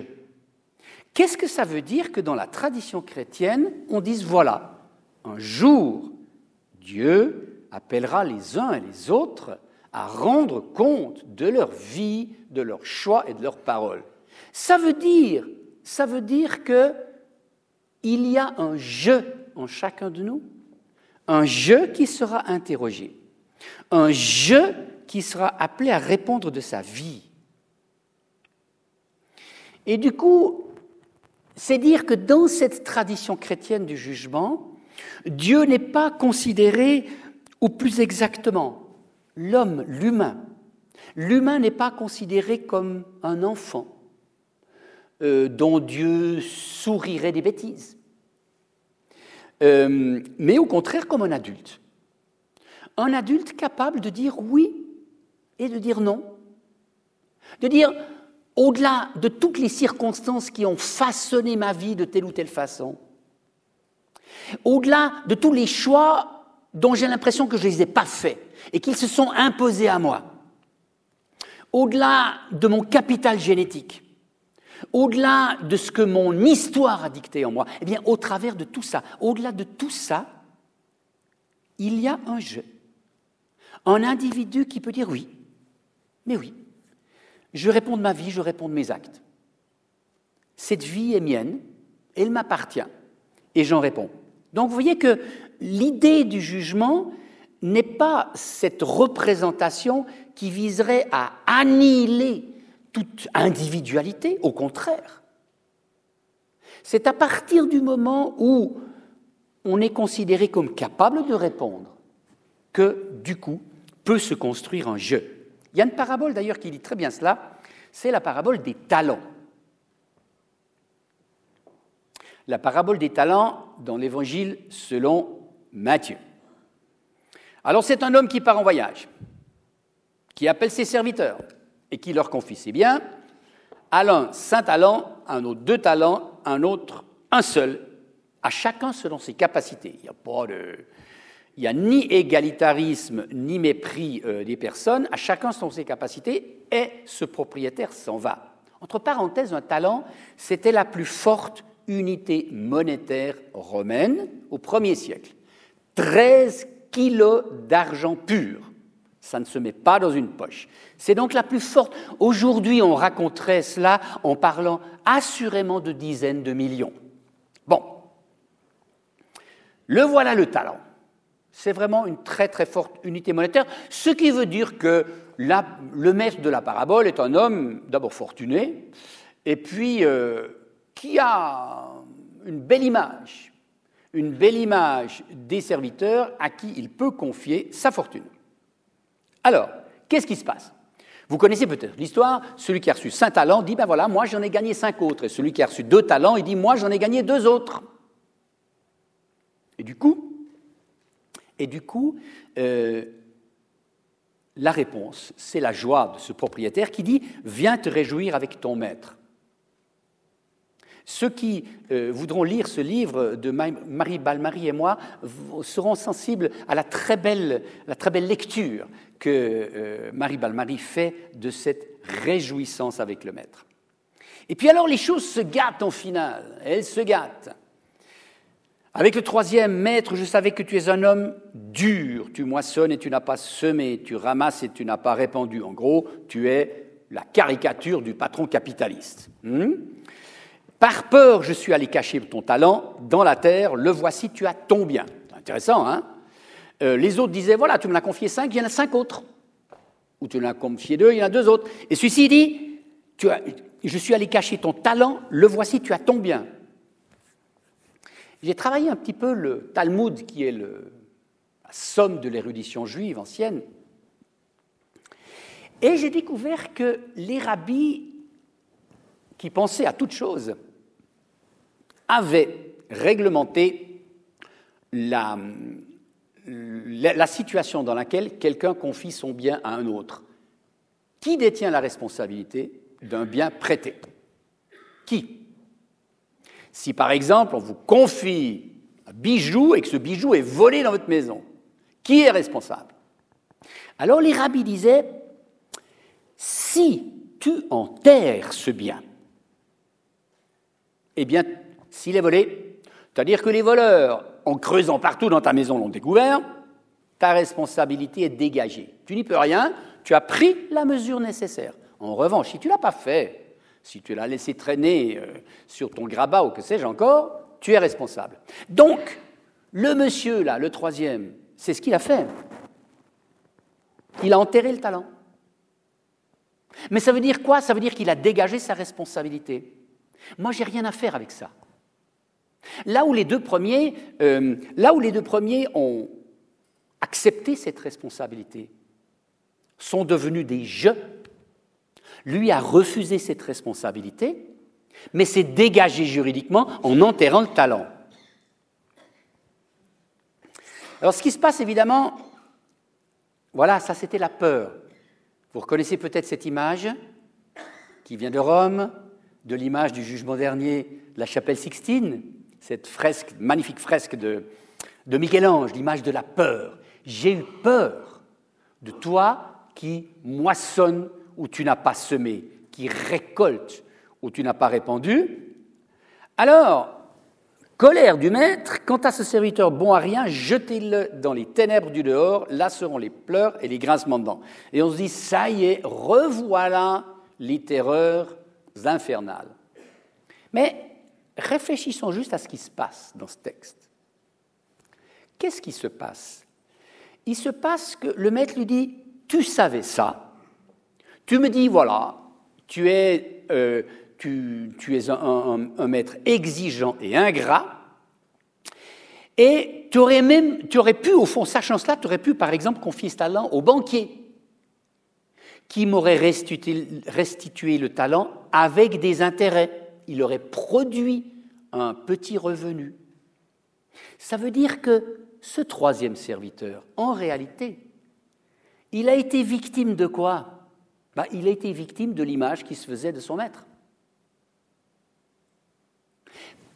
Qu'est-ce que ça veut dire que dans la tradition chrétienne, on dise, voilà, un jour, Dieu appellera les uns et les autres à rendre compte de leur vie, de leurs choix et de leurs paroles. Ça veut dire, ça veut dire que il y a un je en chacun de nous, un je qui sera interrogé, un je qui sera appelé à répondre de sa vie. Et du coup, c'est dire que dans cette tradition chrétienne du jugement, Dieu n'est pas considéré, ou plus exactement, l'homme, l'humain. L'humain n'est pas considéré comme un enfant euh, dont Dieu sourirait des bêtises, euh, mais au contraire comme un adulte. Un adulte capable de dire oui et de dire non. De dire, au-delà de toutes les circonstances qui ont façonné ma vie de telle ou telle façon, au-delà de tous les choix dont j'ai l'impression que je ne les ai pas faits et qu'ils se sont imposés à moi, au-delà de mon capital génétique, au-delà de ce que mon histoire a dicté en moi, eh bien, au travers de tout ça, au-delà de tout ça, il y a un je. Un individu qui peut dire oui, mais oui, je réponds de ma vie, je réponds de mes actes. Cette vie est mienne, elle m'appartient, et j'en réponds. Donc vous voyez que l'idée du jugement n'est pas cette représentation qui viserait à annihiler toute individualité, au contraire. C'est à partir du moment où on est considéré comme capable de répondre que, du coup, peut se construire un jeu. Il y a une parabole d'ailleurs qui dit très bien cela, c'est la parabole des talents. La parabole des talents dans l'évangile selon Matthieu. Alors c'est un homme qui part en voyage, qui appelle ses serviteurs et qui leur confie ses biens, à l'un cinq talents, à un autre deux talents, à un autre un seul, à chacun selon ses capacités. Il n'y a pas de, il n'y a ni égalitarisme ni mépris euh, des personnes, à chacun selon ses capacités, et ce propriétaire s'en va. Entre parenthèses, un talent, c'était la plus forte unité monétaire romaine au 1er siècle. 13 kilos d'argent pur ça ne se met pas dans une poche. C'est donc la plus forte. Aujourd'hui, on raconterait cela en parlant assurément de dizaines de millions. Bon, le voilà le talent. C'est vraiment une très très forte unité monétaire, ce qui veut dire que le maître de la parabole est un homme d'abord fortuné, et puis euh, qui a une belle image, une belle image des serviteurs à qui il peut confier sa fortune. Alors, qu'est-ce qui se passe? Vous connaissez peut-être l'histoire, celui qui a reçu cinq talents dit, ben voilà, moi j'en ai gagné cinq autres, et celui qui a reçu deux talents, il dit, moi j'en ai gagné deux autres. Et du coup, et du coup, euh, la réponse, c'est la joie de ce propriétaire qui dit, viens te réjouir avec ton maître. Ceux qui euh, voudront lire ce livre de Marie Balmarie et moi seront sensibles à la très belle, la très belle lecture que euh, Marie Balmarie fait de cette réjouissance avec le Maître. Et puis alors les choses se gâtent en finale, elles se gâtent. Avec le troisième maître, je savais que tu es un homme dur. Tu moissonnes et tu n'as pas semé, tu ramasses et tu n'as pas répandu. En gros, tu es la caricature du patron capitaliste. Hmm? Par peur, je suis allé cacher ton talent dans la terre, le voici, tu as ton bien. Intéressant, hein? Euh, Les autres disaient, voilà, tu me l'as confié cinq, il y en a cinq autres. Ou tu l'as confié deux, il y en a deux autres. Et celui-ci dit, je suis allé cacher ton talent, le voici, tu as ton bien. J'ai travaillé un petit peu le Talmud, qui est la somme de l'érudition juive ancienne, et j'ai découvert que les rabbis qui pensaient à toute chose avaient réglementé la, la, situation dans laquelle quelqu'un confie son bien à un autre. Qui détient la responsabilité d'un bien prêté? Qui? Si par exemple on vous confie un bijou et que ce bijou est volé dans votre maison, qui est responsable? Alors les rabbis disaient, si tu enterres ce bien, eh bien, s'il est volé, c'est-à-dire que les voleurs, en creusant partout dans ta maison, l'ont découvert, ta responsabilité est dégagée. Tu n'y peux rien, tu as pris la mesure nécessaire. En revanche, si tu ne l'as pas fait, si tu l'as laissé traîner euh, sur ton grabat ou que sais-je encore, tu es responsable. Donc, le monsieur, là, le troisième, c'est ce qu'il a fait. Il a enterré le talent. Mais ça veut dire quoi? Ça veut dire qu'il a dégagé sa responsabilité. Moi, j'ai rien à faire avec ça. Là où les deux premiers, euh, là où les deux premiers ont accepté cette responsabilité, sont devenus des jeux, lui a refusé cette responsabilité, mais s'est dégagé juridiquement en enterrant le talent. Alors ce qui se passe évidemment, voilà, ça c'était la peur. Vous reconnaissez peut-être cette image qui vient de Rome, de l'image du jugement dernier de la chapelle Sixtine, cette fresque, magnifique fresque de, de Michel-Ange, l'image de la peur. J'ai eu peur de toi qui moissonne où tu n'as pas semé, qui récolte où tu n'as pas répandu. Alors, colère du maître, quant à ce serviteur bon à rien, jetez-le dans les ténèbres du dehors, là seront les pleurs et les grincements de dents. Et on se dit, ça y est, revoilà les terreurs infernales. Mais réfléchissons juste à ce qui se passe dans ce texte. Qu'est-ce qui se passe? Il se passe que le maître lui dit, tu savais ça, tu me dis, voilà, tu es, euh, un, maître exigeant et ingrat, et tu aurais même, tu aurais pu, au fond, sachant cela, tu aurais pu, par exemple, confier ce talent au banquier, qui m'aurait restitué le talent avec des intérêts il aurait produit un petit revenu. Ça veut dire que ce troisième serviteur, en réalité, il a été victime de quoi? Bah, Il a été victime de l'image qui se faisait de son maître.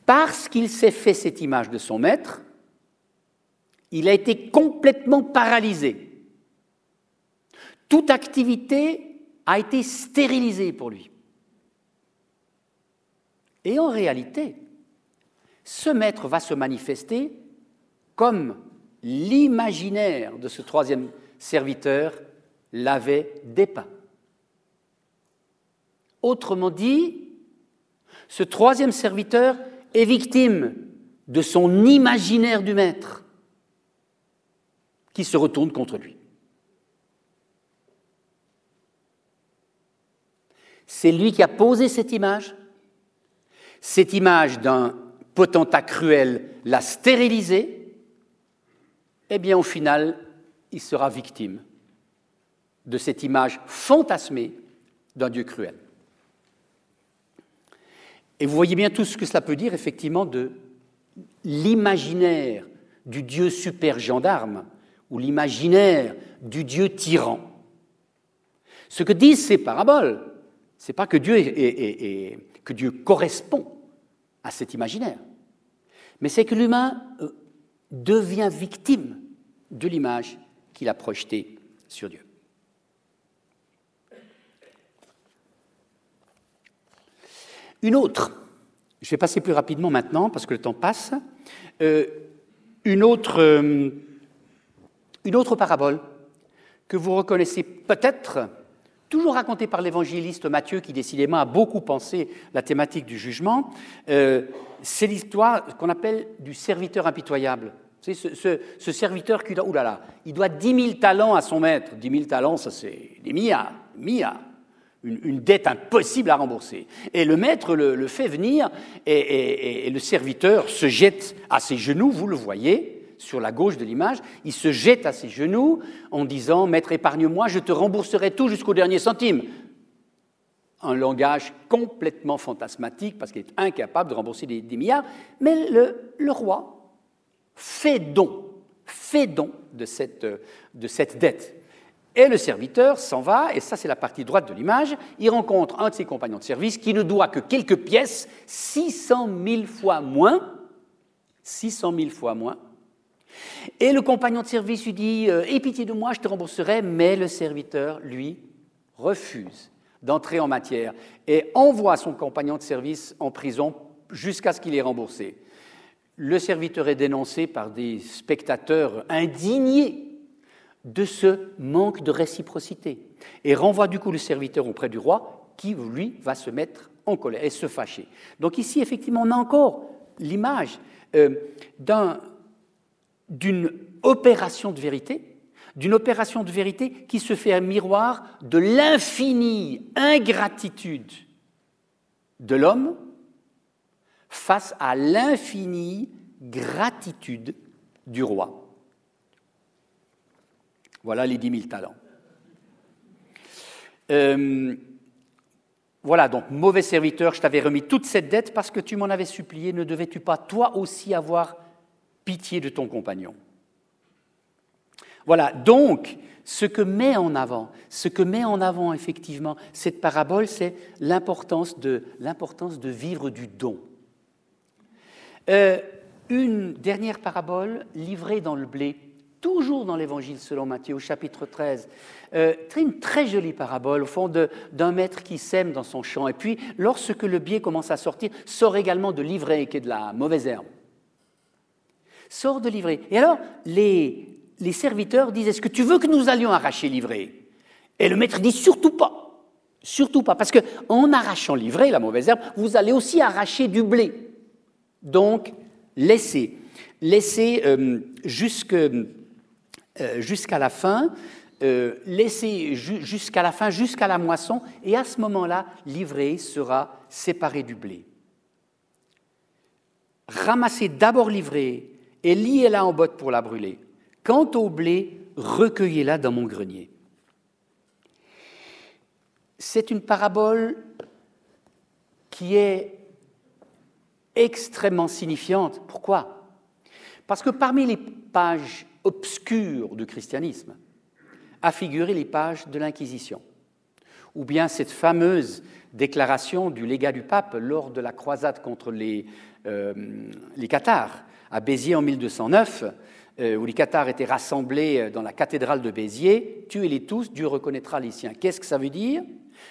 Parce qu'il s'est fait cette image de son maître, il a été complètement paralysé. Toute activité a été stérilisée pour lui. Et en réalité, ce maître va se manifester comme l'imaginaire de ce troisième serviteur l'avait dépeint. Autrement dit, ce troisième serviteur est victime de son imaginaire du maître qui se retourne contre lui. C'est lui qui a posé cette image, cette image d'un potentat cruel l'a stérilisé, eh bien au final, il sera victime de cette image fantasmée d'un Dieu cruel. Et vous voyez bien tout ce que cela peut dire effectivement de l'imaginaire du Dieu super gendarme ou l'imaginaire du Dieu tyran. Ce que disent ces paraboles, c'est pas que Dieu, est, que Dieu correspond à cet imaginaire, mais c'est que l'humain euh, devient victime de l'image qu'il a projetée sur Dieu. Une autre, je vais passer plus rapidement maintenant parce que le temps passe, euh, euh, une autre parabole que vous reconnaissez peut-être toujours raconté par l'évangéliste Matthieu, qui décidément a beaucoup pensé la thématique du jugement, euh, c'est l'histoire qu'on appelle du serviteur impitoyable. C'est ce, serviteur qui doit, oulala, il doit 10 000 talents à son maître. 10 000 talents, ça c'est des milliards, milliards. une, dette impossible à rembourser. Et le maître le, fait venir et, le serviteur se jette à ses genoux, vous le voyez sur la gauche de l'image, il se jette à ses genoux en disant Maître, épargne-moi, je te rembourserai tout jusqu'au dernier centime. Un langage complètement fantasmatique parce qu'il est incapable de rembourser des, milliards. Mais le, roi fait don, fait don de cette, de cette dette. Et le serviteur s'en va, et ça c'est la partie droite de l'image, il rencontre un de ses compagnons de service qui ne doit que quelques pièces, 600 000 fois moins, 600 000 fois moins. Et le compagnon de service lui dit, euh, Aie pitié de moi, je te rembourserai, mais le serviteur, lui, refuse d'entrer en matière et envoie son compagnon de service en prison jusqu'à ce qu'il ait remboursé. Le serviteur est dénoncé par des spectateurs indignés de ce manque de réciprocité et renvoie du coup le serviteur auprès du roi qui, lui, va se mettre en colère et se fâcher. Donc ici, effectivement, on a encore l'image euh, d'une opération de vérité, d'une opération de vérité qui se fait un miroir de l'infinie ingratitude de l'homme face à l'infinie gratitude du roi. Voilà les 10 000 talents. Euh, voilà, donc mauvais serviteur, je t'avais remis toute cette dette parce que tu m'en avais supplié, ne devais-tu pas toi aussi avoir pitié de ton compagnon Voilà, donc ce que met en avant, ce que met en avant effectivement cette parabole, c'est l'importance de, vivre du don. Euh, une dernière parabole livrée dans le blé toujours dans l'Évangile selon Matthieu, au chapitre 13. Euh, une très jolie parabole, au fond, d'un maître qui sème dans son champ. Et puis, lorsque le biais commence à sortir, sort également de l'ivraie, qui est de la mauvaise herbe. Sort de l'ivraie. Et alors, les, les serviteurs disent Est-ce que tu veux que nous allions arracher l'ivraie Et le maître dit Surtout pas. Surtout pas. Parce qu'en arrachant l'ivraie, la mauvaise herbe, vous allez aussi arracher du blé. Donc, laissez. Laissez euh, euh, jusqu'à la fin, euh, laissé jusqu'à la fin, jusqu'à la moisson, et à ce moment-là, l'ivraie sera séparée du blé. Ramassez d'abord l'ivraie et liez-la en botte pour la brûler. Quant au blé, recueillez-la dans mon grenier. C'est une parabole qui est extrêmement signifiante. Pourquoi? Parce que parmi les pages obscur du christianisme a figuré les pages de l'Inquisition, ou bien cette fameuse déclaration du légat du pape lors de la croisade contre les, euh, Cathares à Béziers en 1209, euh, où les Cathares étaient rassemblés dans la cathédrale de Béziers, tuez-les tous, Dieu reconnaîtra les siens. Qu'est-ce que ça veut dire?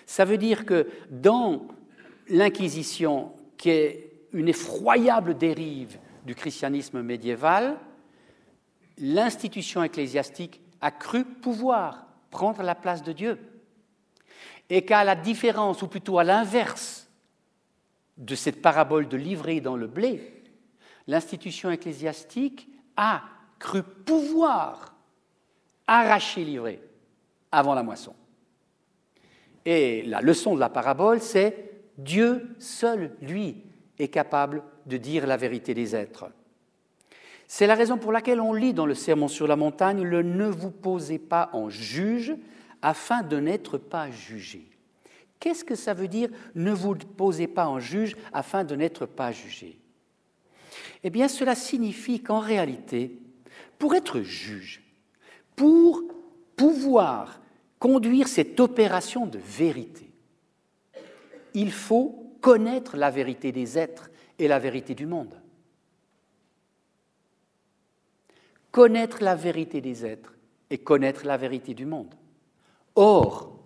Ça veut dire que dans l'Inquisition, qui est une effroyable dérive du christianisme médiéval, l'institution ecclésiastique a cru pouvoir prendre la place de Dieu. Et qu'à la différence, ou plutôt à l'inverse de cette parabole de livrer dans le blé, l'institution ecclésiastique a cru pouvoir arracher l'ivraie avant la moisson. Et la leçon de la parabole, c'est Dieu seul, lui, est capable de dire la vérité des êtres. C'est la raison pour laquelle on lit dans le Sermon sur la montagne le ne vous posez pas en juge afin de n'être pas jugé. Qu'est-ce que ça veut dire ne vous posez pas en juge afin de n'être pas jugé? Eh bien, cela signifie qu'en réalité, pour être juge, pour pouvoir conduire cette opération de vérité, il faut connaître la vérité des êtres et la vérité du monde. connaître la vérité des êtres et connaître la vérité du monde. Or,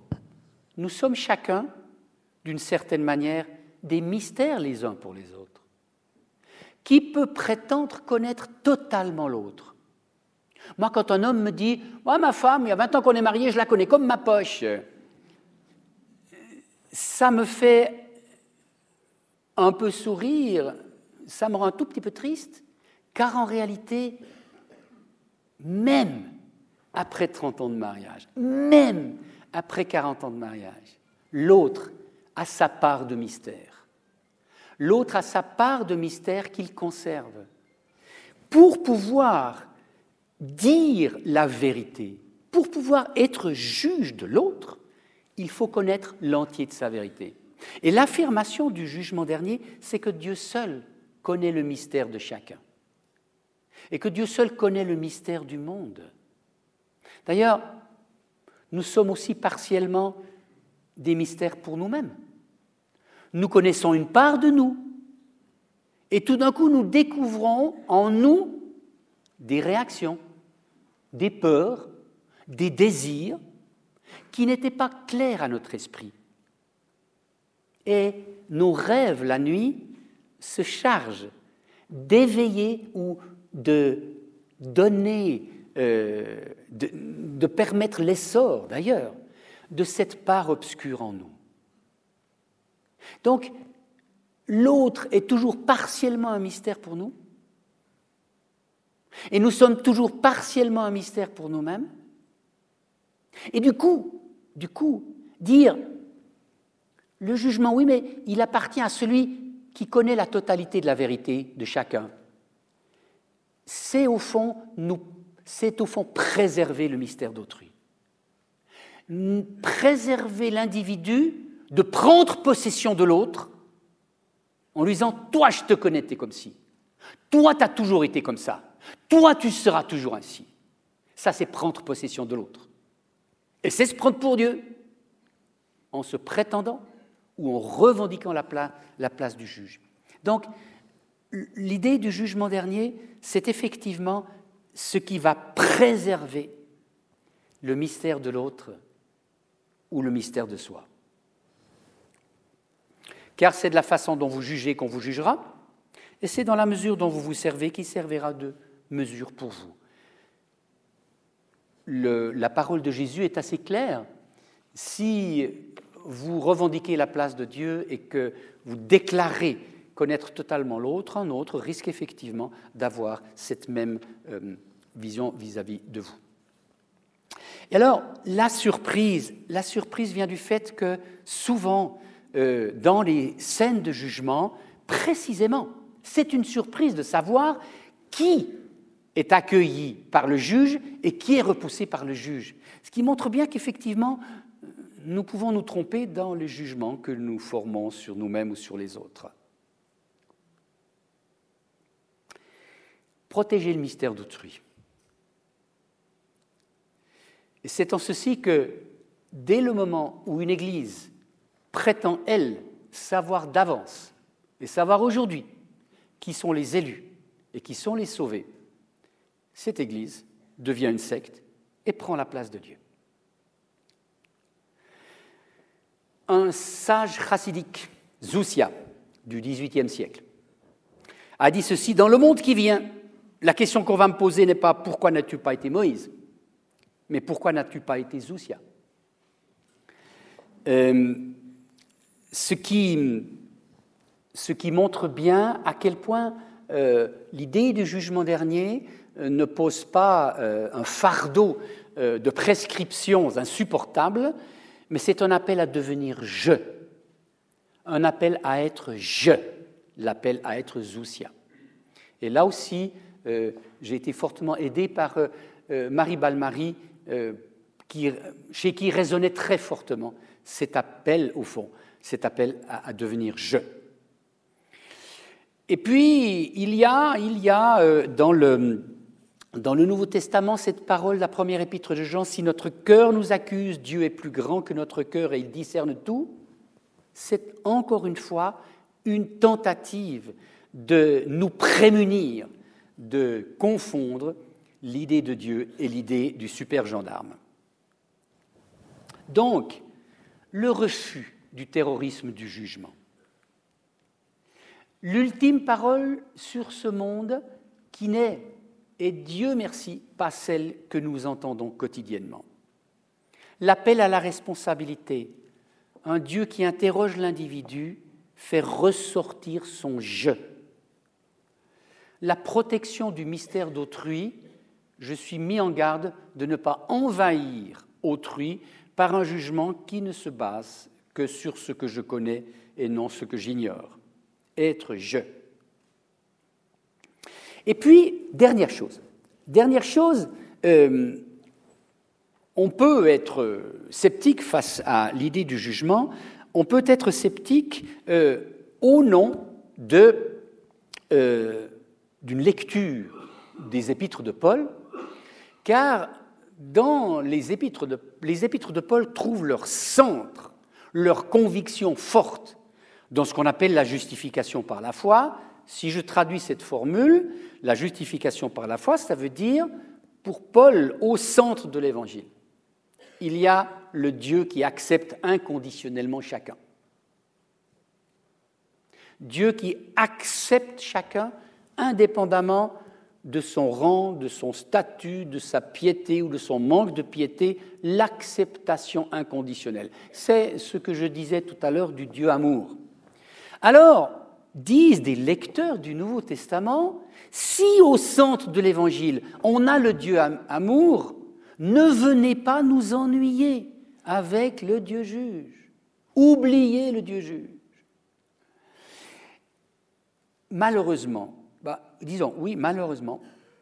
nous sommes chacun, d'une certaine manière, des mystères les uns pour les autres. Qui peut prétendre connaître totalement l'autre? Moi, quand un homme me dit Moi, ma femme, il y a 20 ans qu'on est mariés, je la connais comme ma poche, ça me fait un peu sourire, ça me rend un tout petit peu triste, car en réalité, même après 30 ans de mariage, même après 40 ans de mariage, l'autre a sa part de mystère. L'autre a sa part de mystère qu'il conserve. Pour pouvoir dire la vérité, pour pouvoir être juge de l'autre, il faut connaître l'entier de sa vérité. Et l'affirmation du jugement dernier, c'est que Dieu seul connaît le mystère de chacun. Et que Dieu seul connaît le mystère du monde. D'ailleurs, nous sommes aussi partiellement des mystères pour nous-mêmes. Nous connaissons une part de nous. Et tout d'un coup, nous découvrons en nous des réactions, des peurs, des désirs qui n'étaient pas clairs à notre esprit. Et nos rêves la nuit se chargent d'éveiller ou de donner, euh, de, de permettre l'essor d'ailleurs de cette part obscure en nous. Donc, l'autre est toujours partiellement un mystère pour nous, et nous sommes toujours partiellement un mystère pour nous-mêmes. Et du coup, du coup, dire le jugement, oui, mais il appartient à celui qui connaît la totalité de la vérité de chacun. C'est au fond nous, c'est au fond préserver le mystère d'autrui, préserver l'individu de prendre possession de l'autre en lui disant Toi, je te connais, tu es comme ci. Toi, tu as toujours été comme ça. Toi, tu seras toujours ainsi. Ça, c'est prendre possession de l'autre. Et c'est se prendre pour Dieu en se prétendant ou en revendiquant la, place du juge. Donc, l'idée du jugement dernier, c'est effectivement ce qui va préserver le mystère de l'autre ou le mystère de soi. Car c'est de la façon dont vous jugez qu'on vous jugera, et c'est dans la mesure dont vous vous servez qui servira de mesure pour vous. la parole de Jésus est assez claire. Si vous revendiquez la place de Dieu et que vous déclarez connaître totalement l'autre, un autre risque effectivement d'avoir cette même euh, vision vis-à-vis de vous. Et alors, la surprise, la surprise vient du fait que souvent, euh, dans les scènes de jugement, précisément, c'est une surprise de savoir qui est accueilli par le juge et qui est repoussé par le juge. Ce qui montre bien qu'effectivement, nous pouvons nous tromper dans les jugements que nous formons sur nous-mêmes ou sur les autres. Protéger le mystère d'autrui. C'est en ceci que, dès le moment où une Église prétend, elle, savoir d'avance et savoir aujourd'hui qui sont les élus et qui sont les sauvés, cette Église devient une secte et prend la place de Dieu. un sage chassidique, Zoussia, du XVIIIe siècle, a dit ceci Dans le monde qui vient, la question qu'on va me poser n'est pas pourquoi n'as-tu pas été Moïse, mais pourquoi n'as-tu pas été Zoussia euh, ce, qui, ce, qui, montre bien à quel point euh, l'idée du jugement dernier euh, ne pose pas un fardeau de prescriptions insupportables, mais c'est un appel à devenir je, un appel à être je, l'appel à être Zoussia. Et là aussi, euh, j'ai été fortement aidé par euh, euh, Marie Balmary, chez qui résonnait très fortement cet appel, au fond, cet appel à, devenir je. Et puis, il y a, il y a dans le, dans le Nouveau Testament, cette parole, la première épître de Jean, si notre cœur nous accuse, Dieu est plus grand que notre cœur et il discerne tout, c'est encore une fois une tentative de nous prémunir de confondre l'idée de Dieu et l'idée du super gendarme. Donc, le refus du terrorisme du jugement. L'ultime parole sur ce monde qui n'est et Dieu merci, pas celle que nous entendons quotidiennement. L'appel à la responsabilité, un Dieu qui interroge l'individu, fait ressortir son je. La protection du mystère d'autrui, je suis mis en garde de ne pas envahir autrui par un jugement qui ne se base que sur ce que je connais et non ce que j'ignore. Être je. Et puis, dernière chose. Dernière chose, euh, on peut être sceptique face à l'idée du jugement, on peut être sceptique euh, au nom euh, d'une lecture des épîtres de Paul, car dans les épîtres de, les épîtres de Paul trouvent leur centre, leur conviction forte dans ce qu'on appelle la justification par la foi. Si je traduis cette formule, la justification par la foi, ça veut dire, pour Paul, au centre de l'Évangile, il y a le Dieu qui accepte inconditionnellement chacun. Dieu qui accepte chacun indépendamment de son rang, de son statut, de sa piété ou de son manque de piété, l'acceptation inconditionnelle. C'est ce que je disais tout à l'heure du Dieu amour. Alors, disent des lecteurs du Nouveau Testament, si au centre de l'Évangile on a le Dieu amour, ne venez pas nous ennuyer avec le Dieu juge. Oubliez le Dieu juge. Malheureusement, disons oui, malheureusement,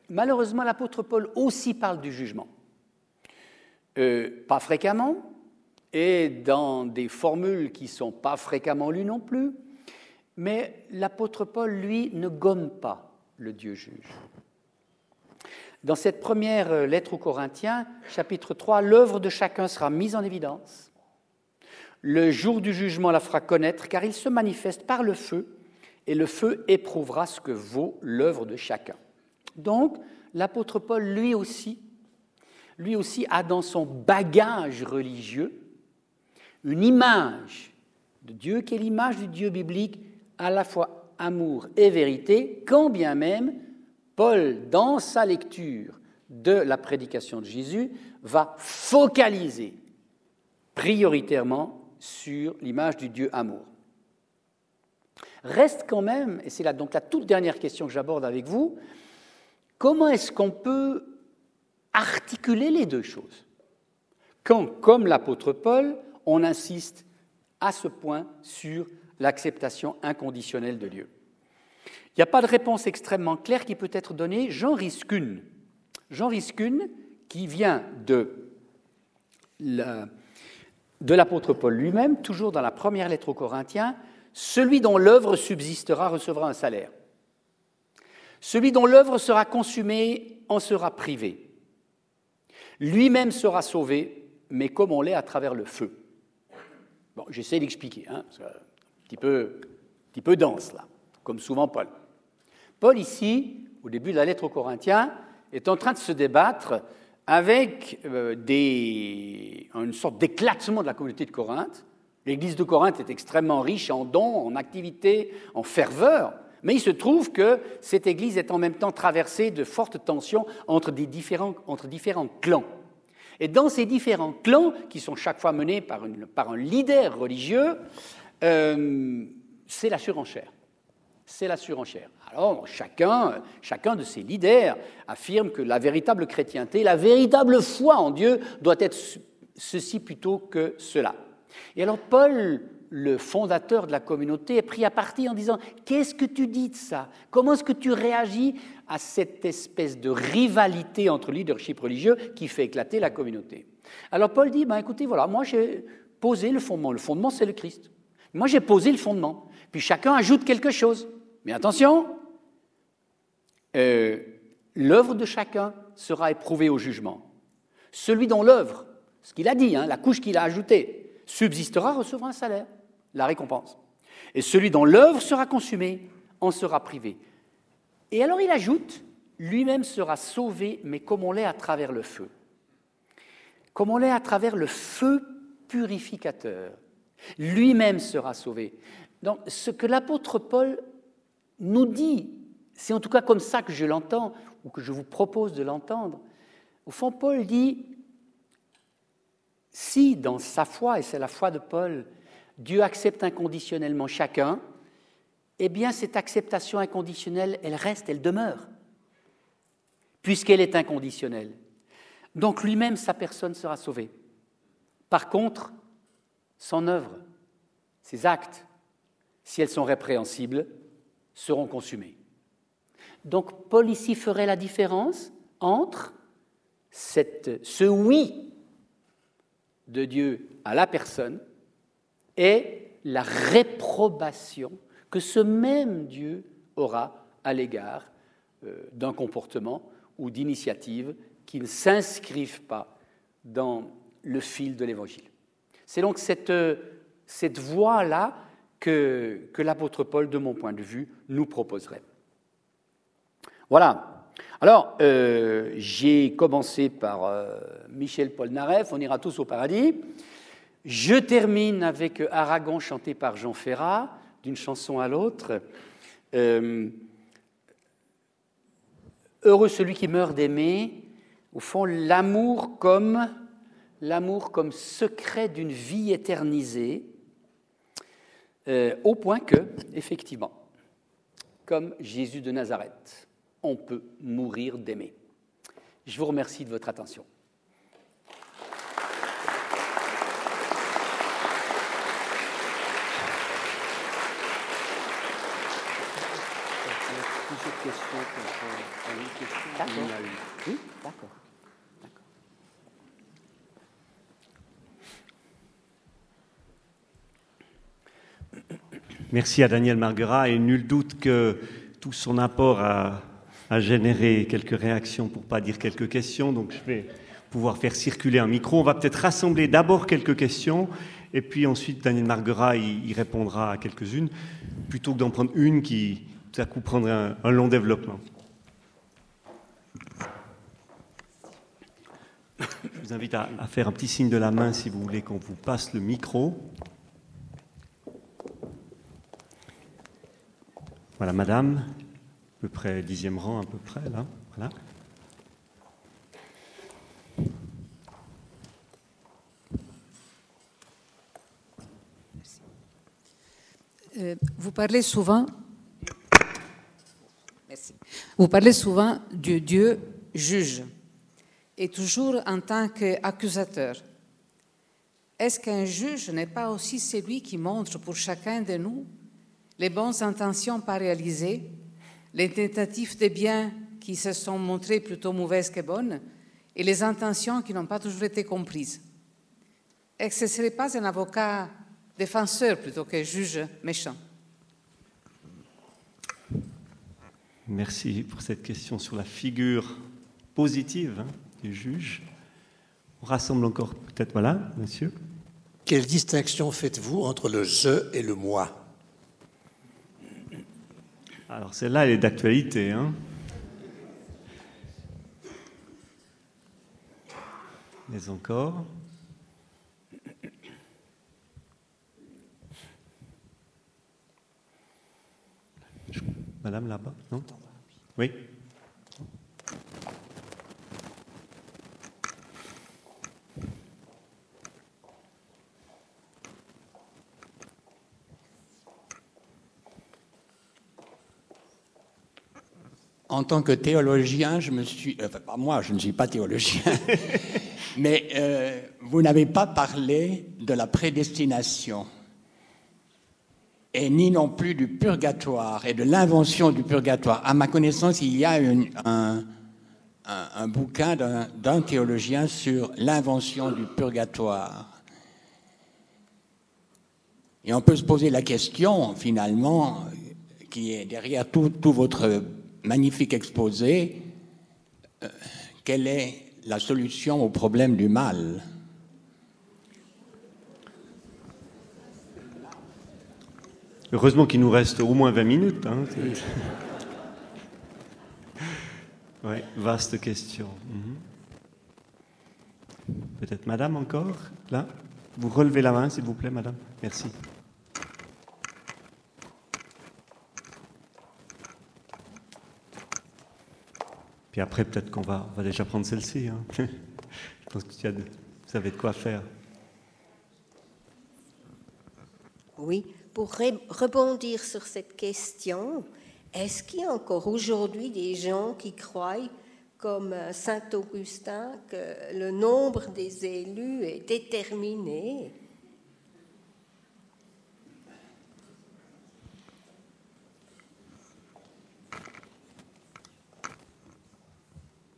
malheureusement l'apôtre Paul aussi parle du jugement. Euh, pas fréquemment, et dans des formules qui ne sont pas fréquemment lues non plus, mais l'apôtre Paul, lui, ne gomme pas le Dieu juge. Dans cette première euh, lettre aux Corinthiens, chapitre 3, l'œuvre de chacun sera mise en évidence. Le jour du jugement la fera connaître, car il se manifeste par le feu, et le feu éprouvera ce que vaut l'œuvre de chacun. Donc, l'apôtre Paul, lui aussi, lui aussi a dans son bagage religieux une image de Dieu qui est l'image du Dieu biblique, à la fois amour et vérité, quand bien même Paul, dans sa lecture de la prédication de Jésus, va focaliser prioritairement sur l'image du Dieu amour. Reste quand même, et c'est là donc la toute dernière question que j'aborde avec vous, comment est-ce qu'on peut articuler les deux choses? Quand, comme l'apôtre Paul, on insiste à ce point sur l'acceptation inconditionnelle de Dieu. Il n'y a pas de réponse extrêmement claire qui peut être donnée, j'en risque une. J'en risque une qui vient de l'apôtre Paul lui-même, toujours dans la première lettre aux Corinthiens, celui dont l'œuvre subsistera recevra un salaire. Celui dont l'œuvre sera consumée en sera privé. Lui-même sera sauvé, mais comme on l'est à travers le feu. J'essaie d'expliquer, hein, un petit peu, un petit peu dense là, comme souvent Paul. Paul, ici, au début de la lettre aux Corinthiens, est en train de se débattre avec euh, une sorte d'éclatement de la communauté de Corinthe. L'église de Corinthe est extrêmement riche en dons, en activités, en ferveur, mais il se trouve que cette église est en même temps traversée de fortes tensions entre, différents, clans. Et dans ces différents clans, qui sont chaque fois menés par, un leader religieux, euh, c'est la surenchère c'est la surenchère. Alors chacun, chacun de ces leaders affirme que la véritable chrétienté, la véritable foi en Dieu doit être ceci plutôt que cela. Et alors Paul, le fondateur de la communauté, est pris à partie en disant Qu'est-ce que tu dis de ça? Comment est-ce que tu réagis à cette espèce de rivalité entre leadership religieux qui fait éclater la communauté? Alors Paul dit ben, Écoutez, voilà, moi j'ai posé le fondement. Le fondement, c'est le Christ. Moi j'ai posé le fondement. Puis chacun ajoute quelque chose. Mais attention, euh, l'œuvre de chacun sera éprouvée au jugement. Celui dont l'œuvre, ce qu'il a dit, hein, la couche qu'il a ajoutée, subsistera recevra un salaire, la récompense. Et celui dont l'œuvre sera consumée en sera privé. Et alors il ajoute, lui-même sera sauvé, mais comme on l'est à travers le feu. Comme on l'est à travers le feu purificateur. Lui-même sera sauvé. Donc ce que l'apôtre Paul nous dit, c'est en tout cas comme ça que je l'entends, ou que je vous propose de l'entendre, au fond, Paul dit, si dans sa foi, et c'est la foi de Paul, Dieu accepte inconditionnellement chacun, eh bien cette acceptation inconditionnelle, elle reste, elle demeure, puisqu'elle est inconditionnelle. Donc lui-même, sa personne sera sauvée. Par contre, son œuvre ces actes, si elles sont répréhensibles, seront consumés. Donc Paul ici ferait la différence entre ce oui de Dieu à la personne et la réprobation que ce même Dieu aura à l'égard euh, d'un comportement ou d'initiative qui ne s'inscrivent pas dans le fil de l'Évangile. C'est donc cette, euh, cette voie-là que, que l'apôtre Paul, de mon point de vue, nous proposerait. Voilà. Alors, euh, j'ai commencé par euh, Michel Polnareff, on ira tous au paradis. Je termine avec Aragon chanté par Jean Ferrat, d'une chanson à l'autre. Euh, heureux celui qui meurt d'aimer, au fond, l'amour comme l'amour comme secret d'une vie éternisée, au point que, effectivement, comme Jésus de Nazareth, on peut mourir d'aimer. Je vous remercie de votre attention. Merci à Daniel Marguerat et nul doute que tout son apport à à générer quelques réactions pour pas dire quelques questions. Donc je vais pouvoir faire circuler un micro. On va peut-être rassembler d'abord quelques questions et puis ensuite Daniel Marguerat y, répondra à quelques-unes plutôt que d'en prendre une qui tout à coup prendrait un, long développement. Je vous invite à, à faire un petit signe de la main si vous voulez qu'on vous passe le micro. Voilà, madame peu près dixième rang, à peu près, là. Euh, vous parlez souvent. Merci. Vous parlez souvent du Dieu juge et toujours en tant qu'accusateur. Est-ce qu'un juge n'est pas aussi celui qui montre pour chacun de nous les bonnes intentions pas réalisées les tentatives de biens qui se sont montrées plutôt mauvaises que bonnes et les intentions qui n'ont pas toujours été comprises. Est-ce que ce ne serait pas un avocat défenseur plutôt que juge méchant? Merci pour cette question sur la figure positive hein, du juge. On rassemble encore peut-être, voilà, monsieur. Quelle distinction faites-vous entre le je et le moi? Alors celle-là, elle est d'actualité. Hein Mais encore. Madame là-bas, non? Oui en tant que théologien, je me suis, enfin pas moi, je ne suis pas théologien, mais euh, vous n'avez pas parlé de la prédestination et ni non plus du purgatoire et de l'invention du purgatoire. À ma connaissance, il y a un, un, bouquin d'un théologien sur l'invention du purgatoire. Et on peut se poser la question, finalement, qui est derrière tout, tout votre magnifique exposé, euh, quelle est la solution au problème du mal? Heureusement qu'il nous reste au moins 20 minutes. Hein. vaste question. Mhm. Peut-être madame encore Là? Vous relevez la main, s'il vous plaît, madame. Merci. Puis après, peut-être qu'on va, va déjà prendre celle-ci. Hein. Je pense que vous savez de quoi faire. Oui, pour rebondir sur cette question, est-ce qu'il y a encore aujourd'hui des gens qui croient, comme Saint Augustin, que le nombre des élus est déterminé?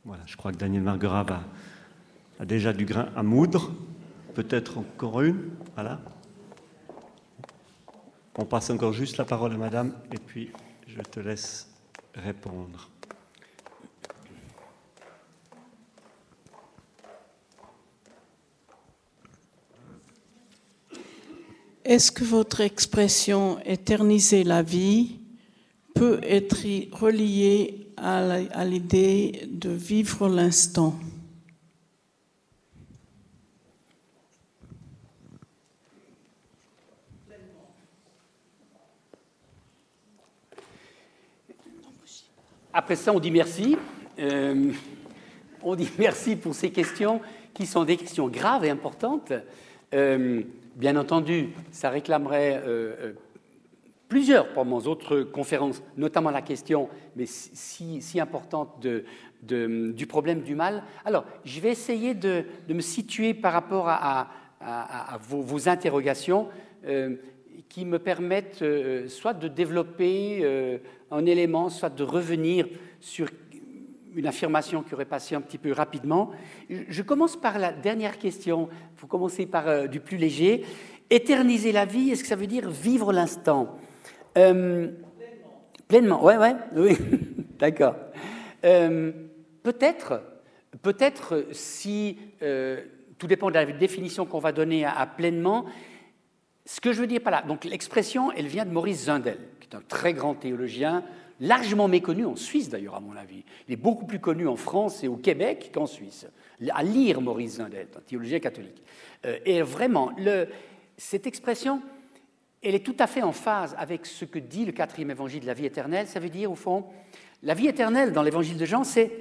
Voilà, je crois que Daniel Marguerat a déjà du grain à moudre. Peut-être encore une. Voilà. On passe encore juste la parole à madame et puis je te laisse répondre. Est-ce que votre expression éterniser la vie peut être reliée à l'idée de vivre l'instant Après ça, on dit merci. Euh, on dit merci pour ces questions qui sont des questions graves et importantes. Euh, bien entendu, ça réclamerait euh, plusieurs pour mes autres conférences, notamment la question, mais si, importante, du problème du mal. Alors, je vais essayer de, me situer par rapport à, vos, interrogations qui me permettent soit de développer un élément, soit de revenir sur une affirmation qui aurait passé un petit peu rapidement. Je commence par la dernière question. Il faut commencer par euh, du plus léger. Éterniser la vie, est-ce que ça veut dire vivre l'instant? Euh, Pleinement. Ouais, ouais, oui, d'accord. Euh, peut-être, peut-être si tout dépend de la définition qu'on va donner à, pleinement. Ce que je veux dire par là, donc l'expression, elle vient de Maurice Zundel un très grand théologien, largement méconnu en Suisse d'ailleurs, à mon avis. Il est beaucoup plus connu en France et au Québec qu'en Suisse. À lire Maurice Zindel, un théologien catholique. Euh, et vraiment, cette expression, elle est tout à fait en phase avec ce que dit le quatrième évangile de la vie éternelle. Ça veut dire, au fond, la vie éternelle dans l'évangile de Jean, c'est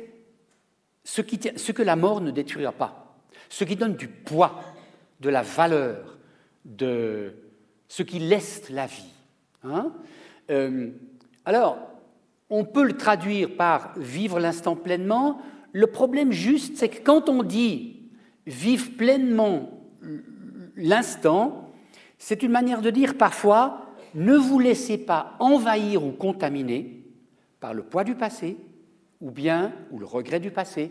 ce, que la mort ne détruira pas, ce qui donne du poids, de la valeur, de ce qui laisse la vie. Hein euh, alors, on peut le traduire par vivre l'instant pleinement. Le problème juste, c'est que quand on dit vivre pleinement l'instant, c'est une manière de dire parfois ne vous laissez pas envahir ou contaminer par le poids du passé, ou bien, ou le regret du passé,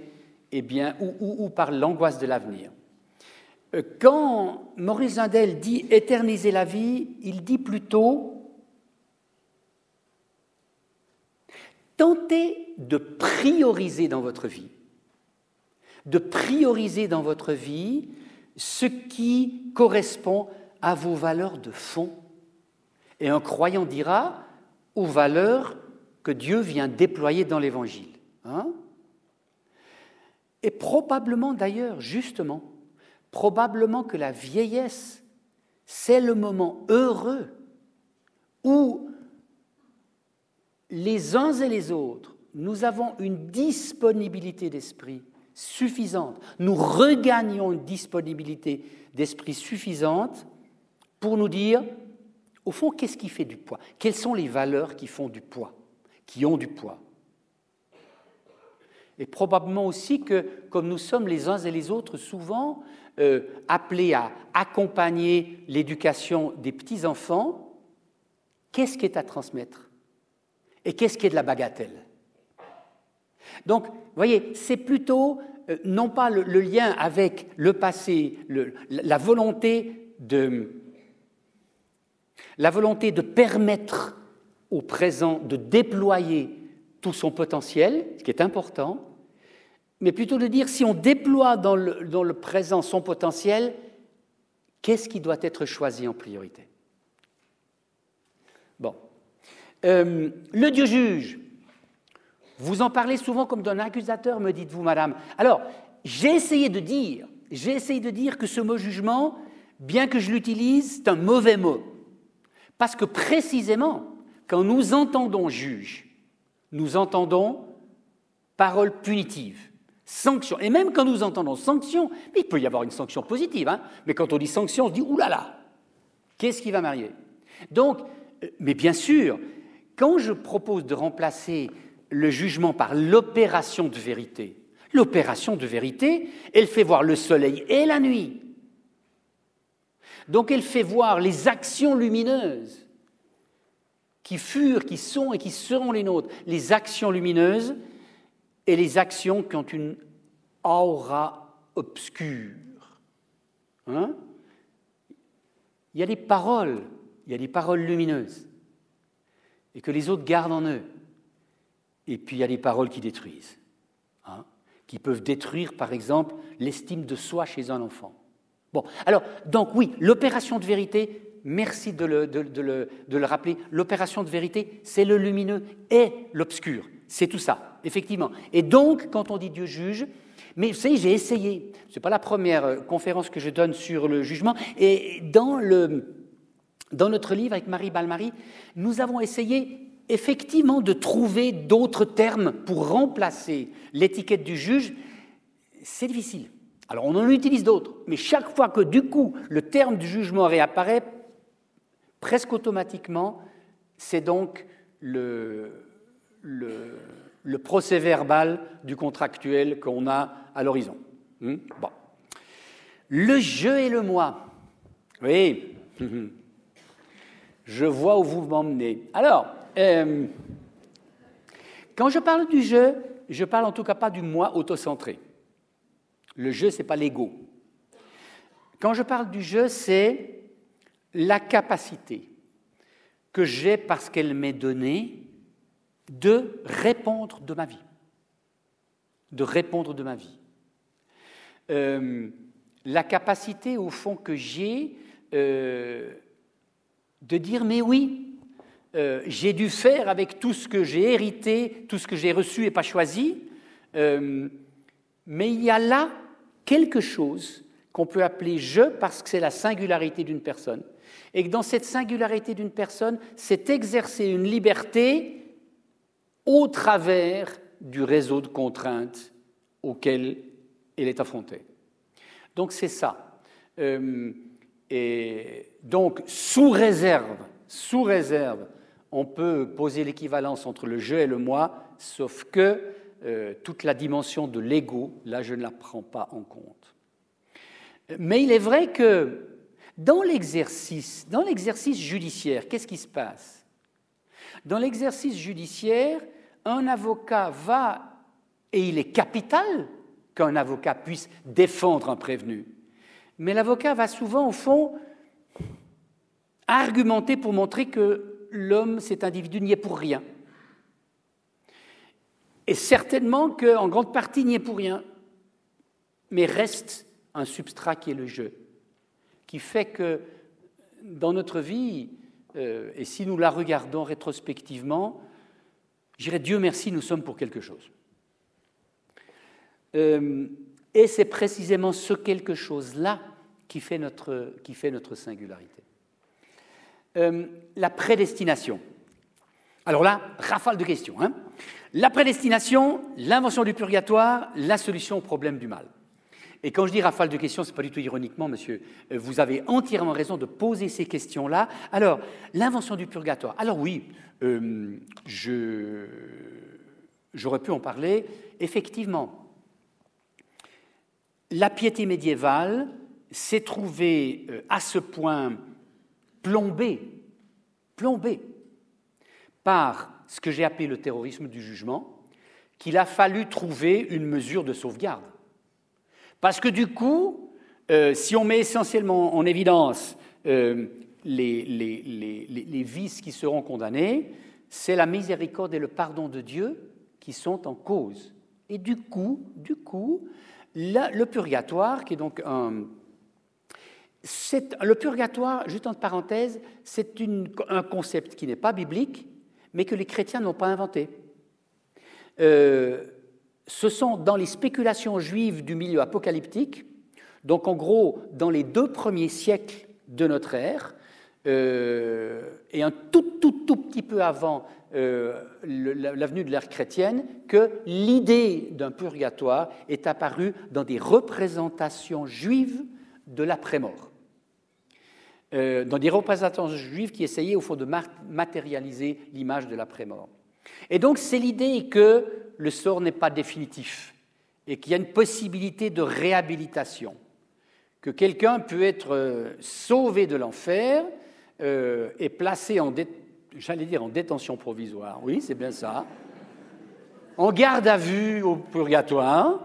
et bien, ou, par l'angoisse de l'avenir. Euh, quand Maurice Zindel dit éterniser la vie, il dit plutôt Tentez de prioriser dans votre vie, de prioriser dans votre vie ce qui correspond à vos valeurs de fond. Et un croyant dira aux valeurs que Dieu vient déployer dans l'Évangile. Hein? Et probablement d'ailleurs, justement, probablement que la vieillesse, c'est le moment heureux où les uns et les autres, nous avons une disponibilité d'esprit suffisante. Nous regagnons une disponibilité d'esprit suffisante pour nous dire, au fond, qu'est-ce qui fait du poids? Quelles sont les valeurs qui font du poids, qui ont du poids? Et probablement aussi que, comme nous sommes les uns et les autres souvent euh, appelés à accompagner l'éducation des petits-enfants, qu'est-ce qui est à transmettre? Et qu'est-ce qui est de la bagatelle? Donc, vous voyez, c'est plutôt euh, non pas le, lien avec le passé, la, volonté de, la volonté de permettre au présent de déployer tout son potentiel, ce qui est important, mais plutôt de dire si on déploie dans le, présent son potentiel, qu'est-ce qui doit être choisi en priorité? Bon, euh, le Dieu juge, vous en parlez souvent comme d'un accusateur, me dites-vous, madame. Alors, j'ai essayé de dire, j'ai essayé de dire que ce mot jugement, bien que je l'utilise, c'est un mauvais mot. Parce que précisément, quand nous entendons juge, nous entendons parole punitive, sanction. Et même quand nous entendons sanction, il peut y avoir une sanction positive, hein, mais quand on dit sanction, on se dit oulala, qu'est-ce qui va m'arriver Donc, euh, mais bien sûr, quand je propose de remplacer le jugement par l'opération de vérité, l'opération de vérité, elle fait voir le soleil et la nuit. Donc elle fait voir les actions lumineuses qui furent, qui sont et qui seront les nôtres, les actions lumineuses et les actions qui ont une aura obscure. Hein? Il y a des paroles, il y a des paroles lumineuses, et que les autres gardent en eux. Et puis il y a des paroles qui détruisent, hein, qui peuvent détruire, par exemple, l'estime de soi chez un enfant. Bon, alors, donc oui, l'opération de vérité, merci de le, rappeler, l'opération de vérité, c'est le lumineux et l'obscur. C'est tout ça, effectivement. Et donc, quand on dit Dieu juge, mais vous savez, j'ai essayé. Ce n'est pas la première euh, conférence que je donne sur le jugement. Et dans, le, dans notre livre avec Marie Balmary, nous avons essayé effectivement de trouver d'autres termes pour remplacer l'étiquette du juge. C'est difficile. Alors on en utilise d'autres, mais chaque fois que du coup le terme du jugement réapparaît, presque automatiquement, c'est donc le, procès verbal du contractuel qu'on a à l'horizon. Hmm? Le je et le moi. Oui. Je vois où vous m'emmenez. Alors, euh, quand je parle du je, je parle en tout cas pas du moi autocentré. Le je, ce n'est pas l'ego. Quand je parle du je, c'est la capacité que j'ai parce qu'elle m'est donnée de répondre de ma vie. De répondre de ma vie. Euh, la capacité, au fond, que j'ai euh, de dire mais oui, euh, j'ai dû faire avec tout ce que j'ai hérité, tout ce que j'ai reçu et pas choisi, mais il y a là quelque chose qu'on peut appeler je parce que c'est la singularité d'une personne. Et que dans cette singularité d'une personne, c'est exercer une liberté au travers du réseau de contraintes auquel elle est affrontée. Donc c'est ça. Euh, et donc sous réserve, sous réserve, on peut poser l'équivalence entre le je et le moi, sauf que euh, toute la dimension de l'ego, là je ne la prends pas en compte. Mais il est vrai que dans l'exercice, dans l'exercice judiciaire, qu'est-ce qui se passe? Dans l'exercice judiciaire, un avocat va, et il est capital qu'un avocat puisse défendre un prévenu, mais l'avocat va souvent, au fond, argumenter pour montrer que l'homme, cet individu, n'y est pour rien. Et certainement qu'en grande partie, n'y est pour rien, mais reste un substrat qui est le jeu, qui fait que dans notre vie, euh, et si nous la regardons rétrospectivement, J'irai Dieu merci, nous sommes pour quelque chose. Euh, et c'est précisément ce quelque chose-là qui, fait notre, qui fait notre singularité. Euh, la prédestination. Alors là, rafale de questions. Hein. La prédestination, l'invention du purgatoire, la solution au problème du mal. Et quand je dis rafale de questions, ce n'est pas du tout ironiquement, monsieur. Euh, vous avez entièrement raison de poser ces questions-là. Alors, l'invention du purgatoire. Alors oui, euh, j'aurais pu en parler. Effectivement, la piété médiévale s'est trouvée euh, à ce point plombée, plombée par ce que j'ai appelé le terrorisme du jugement, qu'il a fallu trouver une mesure de sauvegarde. Parce que du coup, euh, si on met essentiellement en évidence euh, les, vices qui seront condamnés, c'est la miséricorde et le pardon de Dieu qui sont en cause. Et du coup, du coup, le purgatoire, qui est donc un, le purgatoire, juste entre parenthèses, c'est un concept qui n'est pas biblique, mais que les chrétiens n'ont pas inventé. Euh, ce sont dans les spéculations juives du milieu apocalyptique, donc en gros dans les deux premiers siècles de notre ère, euh, et un tout, tout, tout petit peu avant euh, la venue de l'ère chrétienne, que l'idée d'un purgatoire est apparue dans des représentations juives de l'après-mort. Euh, dans des représentations juives qui essayaient au fond de matérialiser l'image de l'après-mort. Et donc c'est l'idée que le sort n'est pas définitif et qu'il y a une possibilité de réhabilitation, que quelqu'un peut être euh, sauvé de l'enfer euh, et placé en, j'allais dire en détention provisoire, oui, c'est bien ça, en garde à vue au purgatoire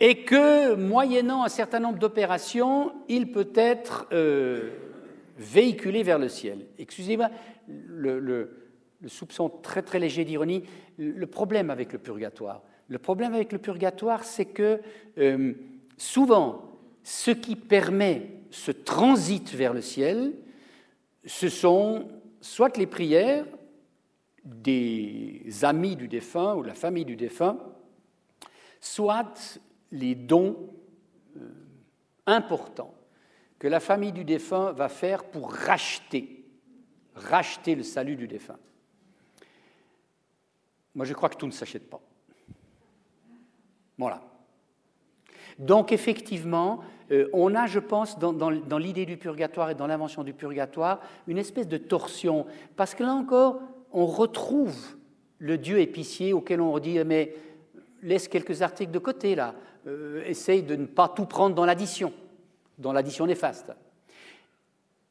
et que, moyennant un certain nombre d'opérations, il peut être euh, véhiculé vers le ciel. Excusez-moi le, soupçon très très léger d'ironie. Le problème avec le purgatoire, le problème avec le purgatoire, c'est que euh, souvent, ce qui permet ce transit vers le ciel, ce sont soit les prières des amis du défunt ou de la famille du défunt, soit les dons euh, importants que la famille du défunt va faire pour racheter, racheter le salut du défunt. Moi, je crois que tout ne s'achète pas. Voilà. Donc, effectivement, euh, on a, je pense, dans, l'idée du purgatoire et dans l'invention du purgatoire, une espèce de torsion. Parce que là encore, on retrouve le Dieu épicier auquel on dit Mais laisse quelques articles de côté, là. Euh, essaye de ne pas tout prendre dans l'addition, dans l'addition néfaste.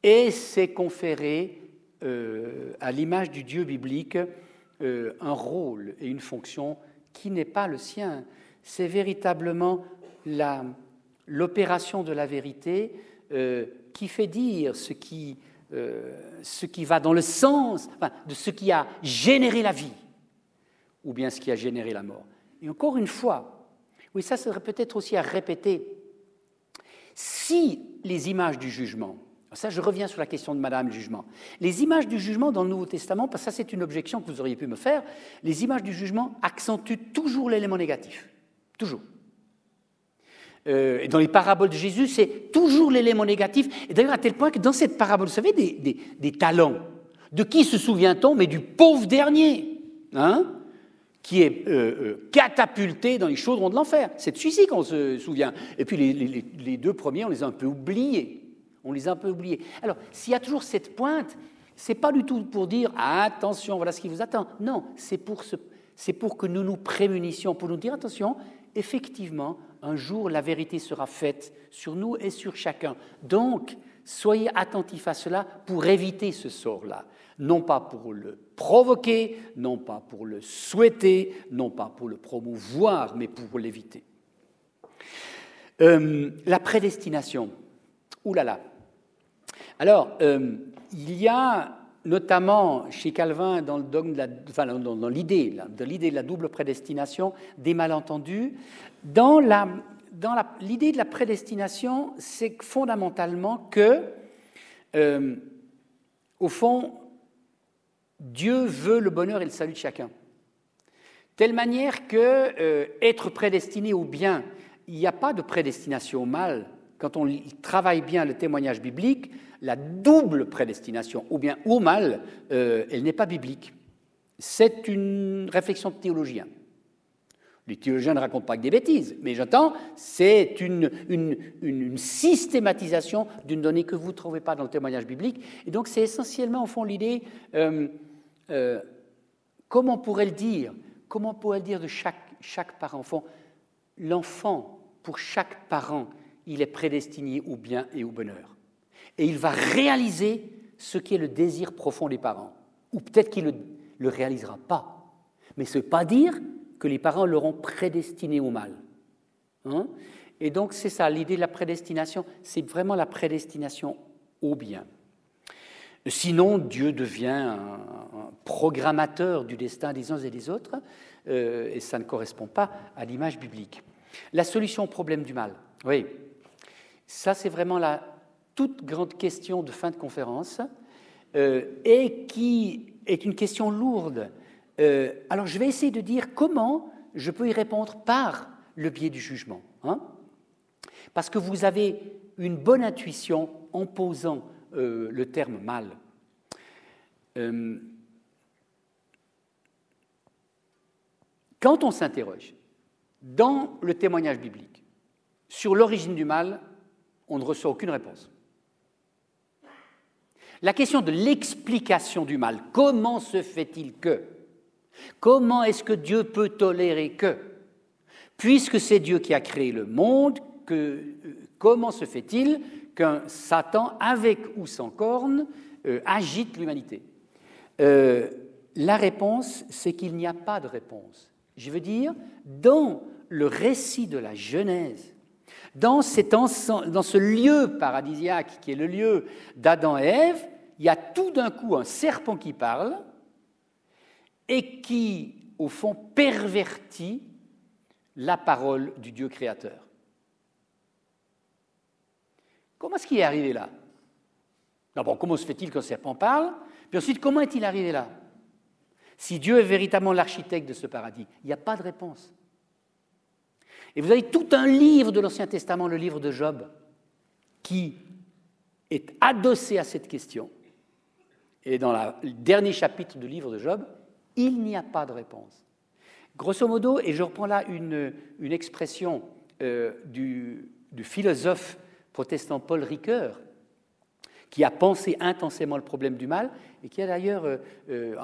Et c'est conférer euh, à l'image du Dieu biblique un rôle et une fonction qui n'est pas le sien. C'est véritablement l'opération de la vérité euh, qui fait dire ce qui, euh, ce qui va dans le sens de ce qui a généré la vie, ou bien ce qui a généré la mort. Et encore une fois, oui, ça serait peut-être aussi à répéter, si les images du jugement, ça je reviens sur la question de Madame jugement, les images du jugement dans le Nouveau Testament, parce que ça c'est une objection que vous auriez pu me faire, les images du jugement accentuent toujours l'élément négatif, toujours. Euh, dans les paraboles de Jésus, c'est toujours l'élément négatif. Et d'ailleurs, à tel point que dans cette parabole, vous savez, des, talents, de qui se souvient-on Mais du pauvre dernier, hein? Qui est euh, euh, catapulté dans les chaudrons de l'enfer. C'est de celui-ci qu'on se souvient. Et puis les, deux premiers, on les a un peu oubliés. On les a un peu oubliés. Alors, s'il y a toujours cette pointe, c'est pas du tout pour dire attention, voilà ce qui vous attend. Non, c'est pour, pour que nous nous prémunissions, pour nous dire attention, effectivement, un jour la vérité sera faite sur nous et sur chacun. Donc, soyez attentifs à cela pour éviter ce sort-là. Non pas pour le provoquer, non pas pour le souhaiter, non pas pour le promouvoir, mais pour l'éviter. Euh, la prédestination. Ouh là là. Alors, euh, il y a notamment chez Calvin dans l'idée de l'idée de la double prédestination, des malentendus. Dans la, l'idée de la prédestination, c'est fondamentalement que, euh, au fond, Dieu veut le bonheur et le salut de chacun. Telle manière que euh, être prédestiné au bien, il n'y a pas de prédestination au mal. Quand on travaille bien le témoignage biblique, la double prédestination, ou bien au mal, euh, elle n'est pas biblique. C'est une réflexion de théologien. Les théologiens ne racontent pas que des bêtises, mais j'entends, c'est une, systématisation d'une donnée que vous ne trouvez pas dans le témoignage biblique. Et donc c'est essentiellement, au fond, l'idée, euh, euh, comment pourrait le dire Comment pourrait le dire de chaque, chaque parent? Enfant, L'enfant, pour chaque parent, il est prédestiné au bien et au bonheur et il va réaliser ce qui est le désir profond des parents. Ou peut-être qu'il ne le, réalisera pas. Mais ce n'est pas dire que les parents l'auront prédestiné au mal. Hein. et donc c'est ça, l'idée de la prédestination, c'est vraiment la prédestination au bien. Sinon, Dieu devient un, programmateur du destin des uns et des autres, euh, et ça ne correspond pas à l'image biblique. La solution au problème du mal, oui, ça c'est vraiment la, toute grande question de fin de conférence euh, et qui est une question lourde. Euh, alors je vais essayer de dire comment je peux y répondre par le biais du jugement. Hein. Parce que vous avez une bonne intuition en posant euh, le terme mal. quand on s'interroge dans le témoignage biblique sur l'origine du mal, on ne reçoit aucune réponse. La question de l'explication du mal, comment se fait-il que Comment est-ce que Dieu peut tolérer que Puisque c'est Dieu qui a créé le monde, que, comment se fait-il qu'un Satan, avec ou sans cornes, euh, agite l'humanité? Euh, La réponse, c'est qu'il n'y a pas de réponse. Je veux dire, dans le récit de la Genèse, dans, dans ce lieu paradisiaque qui est le lieu d'Adam et Ève, il y a tout d'un coup un serpent qui parle et qui, au fond, pervertit la parole du Dieu créateur. Comment est-ce qu'il est arrivé là? D'abord, comment se fait-il qu'un serpent parle? Puis ensuite, comment est-il arrivé là? Si Dieu est véritablement l'architecte de ce paradis, il n'y a pas de réponse. Et vous avez tout un livre de l'Ancien Testament, le livre de Job, qui est adossé à cette question. Et dans le dernier chapitre du livre de Job, il n'y a pas de réponse. Grosso modo, et je reprends là une, expression euh, du, philosophe protestant Paul Ricoeur, qui a pensé intensément le problème du mal et qui a d'ailleurs euh, euh,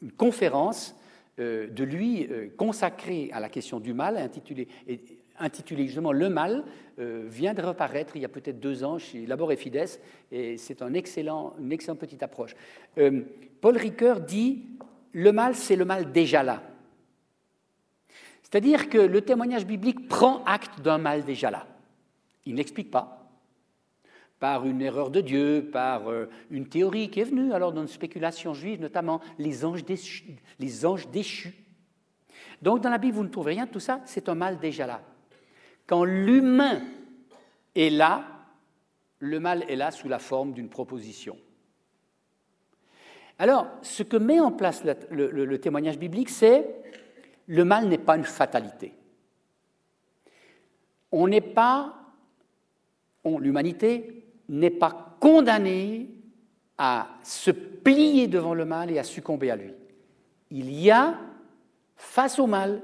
une conférence de lui consacrée à la question du mal, intitulée, intitulé justement Le mal, vient de reparaître il y a peut-être deux ans chez Labor et Fides, et c'est un excellent, une excellente petite approche. Paul Ricoeur dit Le mal, c'est le mal déjà là. C'est-à-dire que le témoignage biblique prend acte d'un mal déjà là. Il n'explique pas. Par une erreur de Dieu, par euh, une théorie qui est venue alors dans une spéculation juive, notamment les anges déchus. Les anges déchus. Donc dans la Bible, vous ne trouvez rien de tout ça, c'est un mal déjà là. Quand l'humain est là, le mal est là sous la forme d'une proposition. Alors, ce que met en place le témoignage biblique, c'est le mal n'est pas une fatalité. On n'est pas, l'humanité n'est pas condamnée à se plier devant le mal et à succomber à lui. Il y a, face au mal,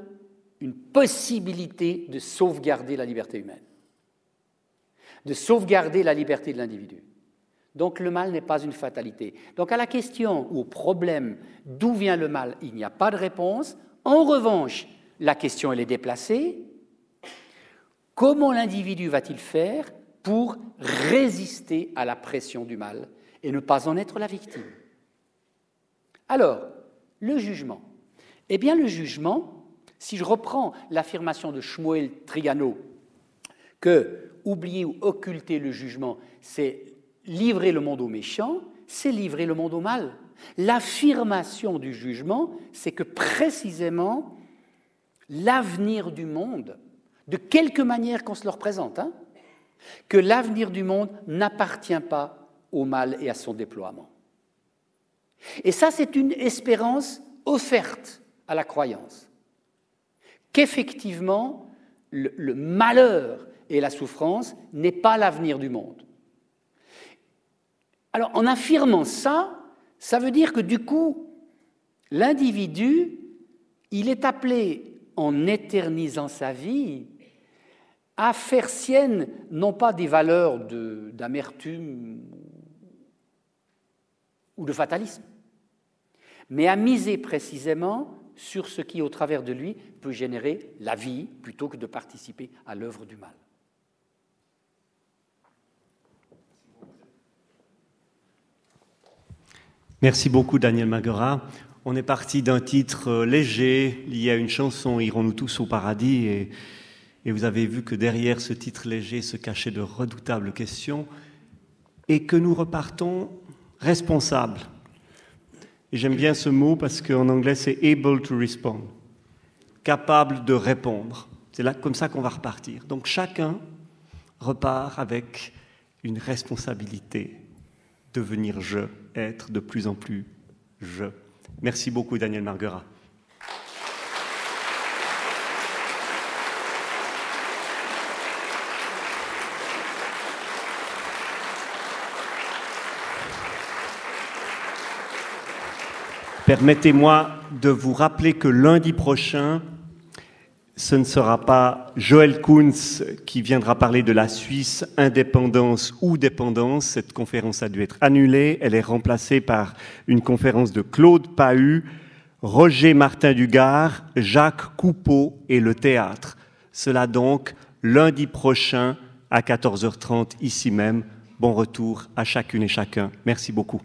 une possibilité de sauvegarder la liberté humaine, de sauvegarder la liberté de l'individu. Donc le mal n'est pas une fatalité. Donc à la question ou au problème d'où vient le mal, il n'y a pas de réponse. En revanche, la question est déplacée. Comment l'individu va-t-il faire pour résister à la pression du mal et ne pas en être la victime? Alors, le jugement. Eh bien, le jugement, si je reprends l'affirmation de Shmuel Trigano, que oublier ou occulter le jugement, c'est livrer le monde au méchant, c'est livrer le monde au mal. L'affirmation du jugement, c'est que précisément l'avenir du monde, de quelque manière qu'on se le représente, hein, que l'avenir du monde n'appartient pas au mal et à son déploiement. Et ça, c'est une espérance offerte à la croyance, qu'effectivement, le malheur et la souffrance n'est pas l'avenir du monde. Alors, en affirmant ça, ça veut dire que du coup, l'individu, il est appelé, en éternisant sa vie, à faire sienne non pas des valeurs d'amertume ou de fatalisme, mais à miser précisément sur ce qui, au travers de lui, peut générer la vie plutôt que de participer à l'œuvre du mal. Merci beaucoup, Daniel Magura. On est parti d'un titre euh, léger lié à une chanson Irons-nous tous au paradis? Et, vous avez vu que derrière ce titre léger se cachaient de redoutables questions et que nous repartons responsables. Et j'aime bien ce mot parce qu'en anglais c'est able to respond, capable de répondre. C'est comme ça qu'on va repartir. Donc chacun repart avec une responsabilité devenir je, être de plus en plus je. Merci beaucoup, Daniel Marguerat. Permettez-moi de vous rappeler que lundi prochain, ce ne sera pas Joël Kunz qui viendra parler de la Suisse, indépendance ou dépendance. Cette conférence a dû être annulée. Elle est remplacée par une conférence de Claude Pahu, Roger Martin Dugard, Jacques Coupeau et le théâtre. Cela donc lundi prochain à 14h30 ici même. Bon retour à chacune et chacun. Merci beaucoup.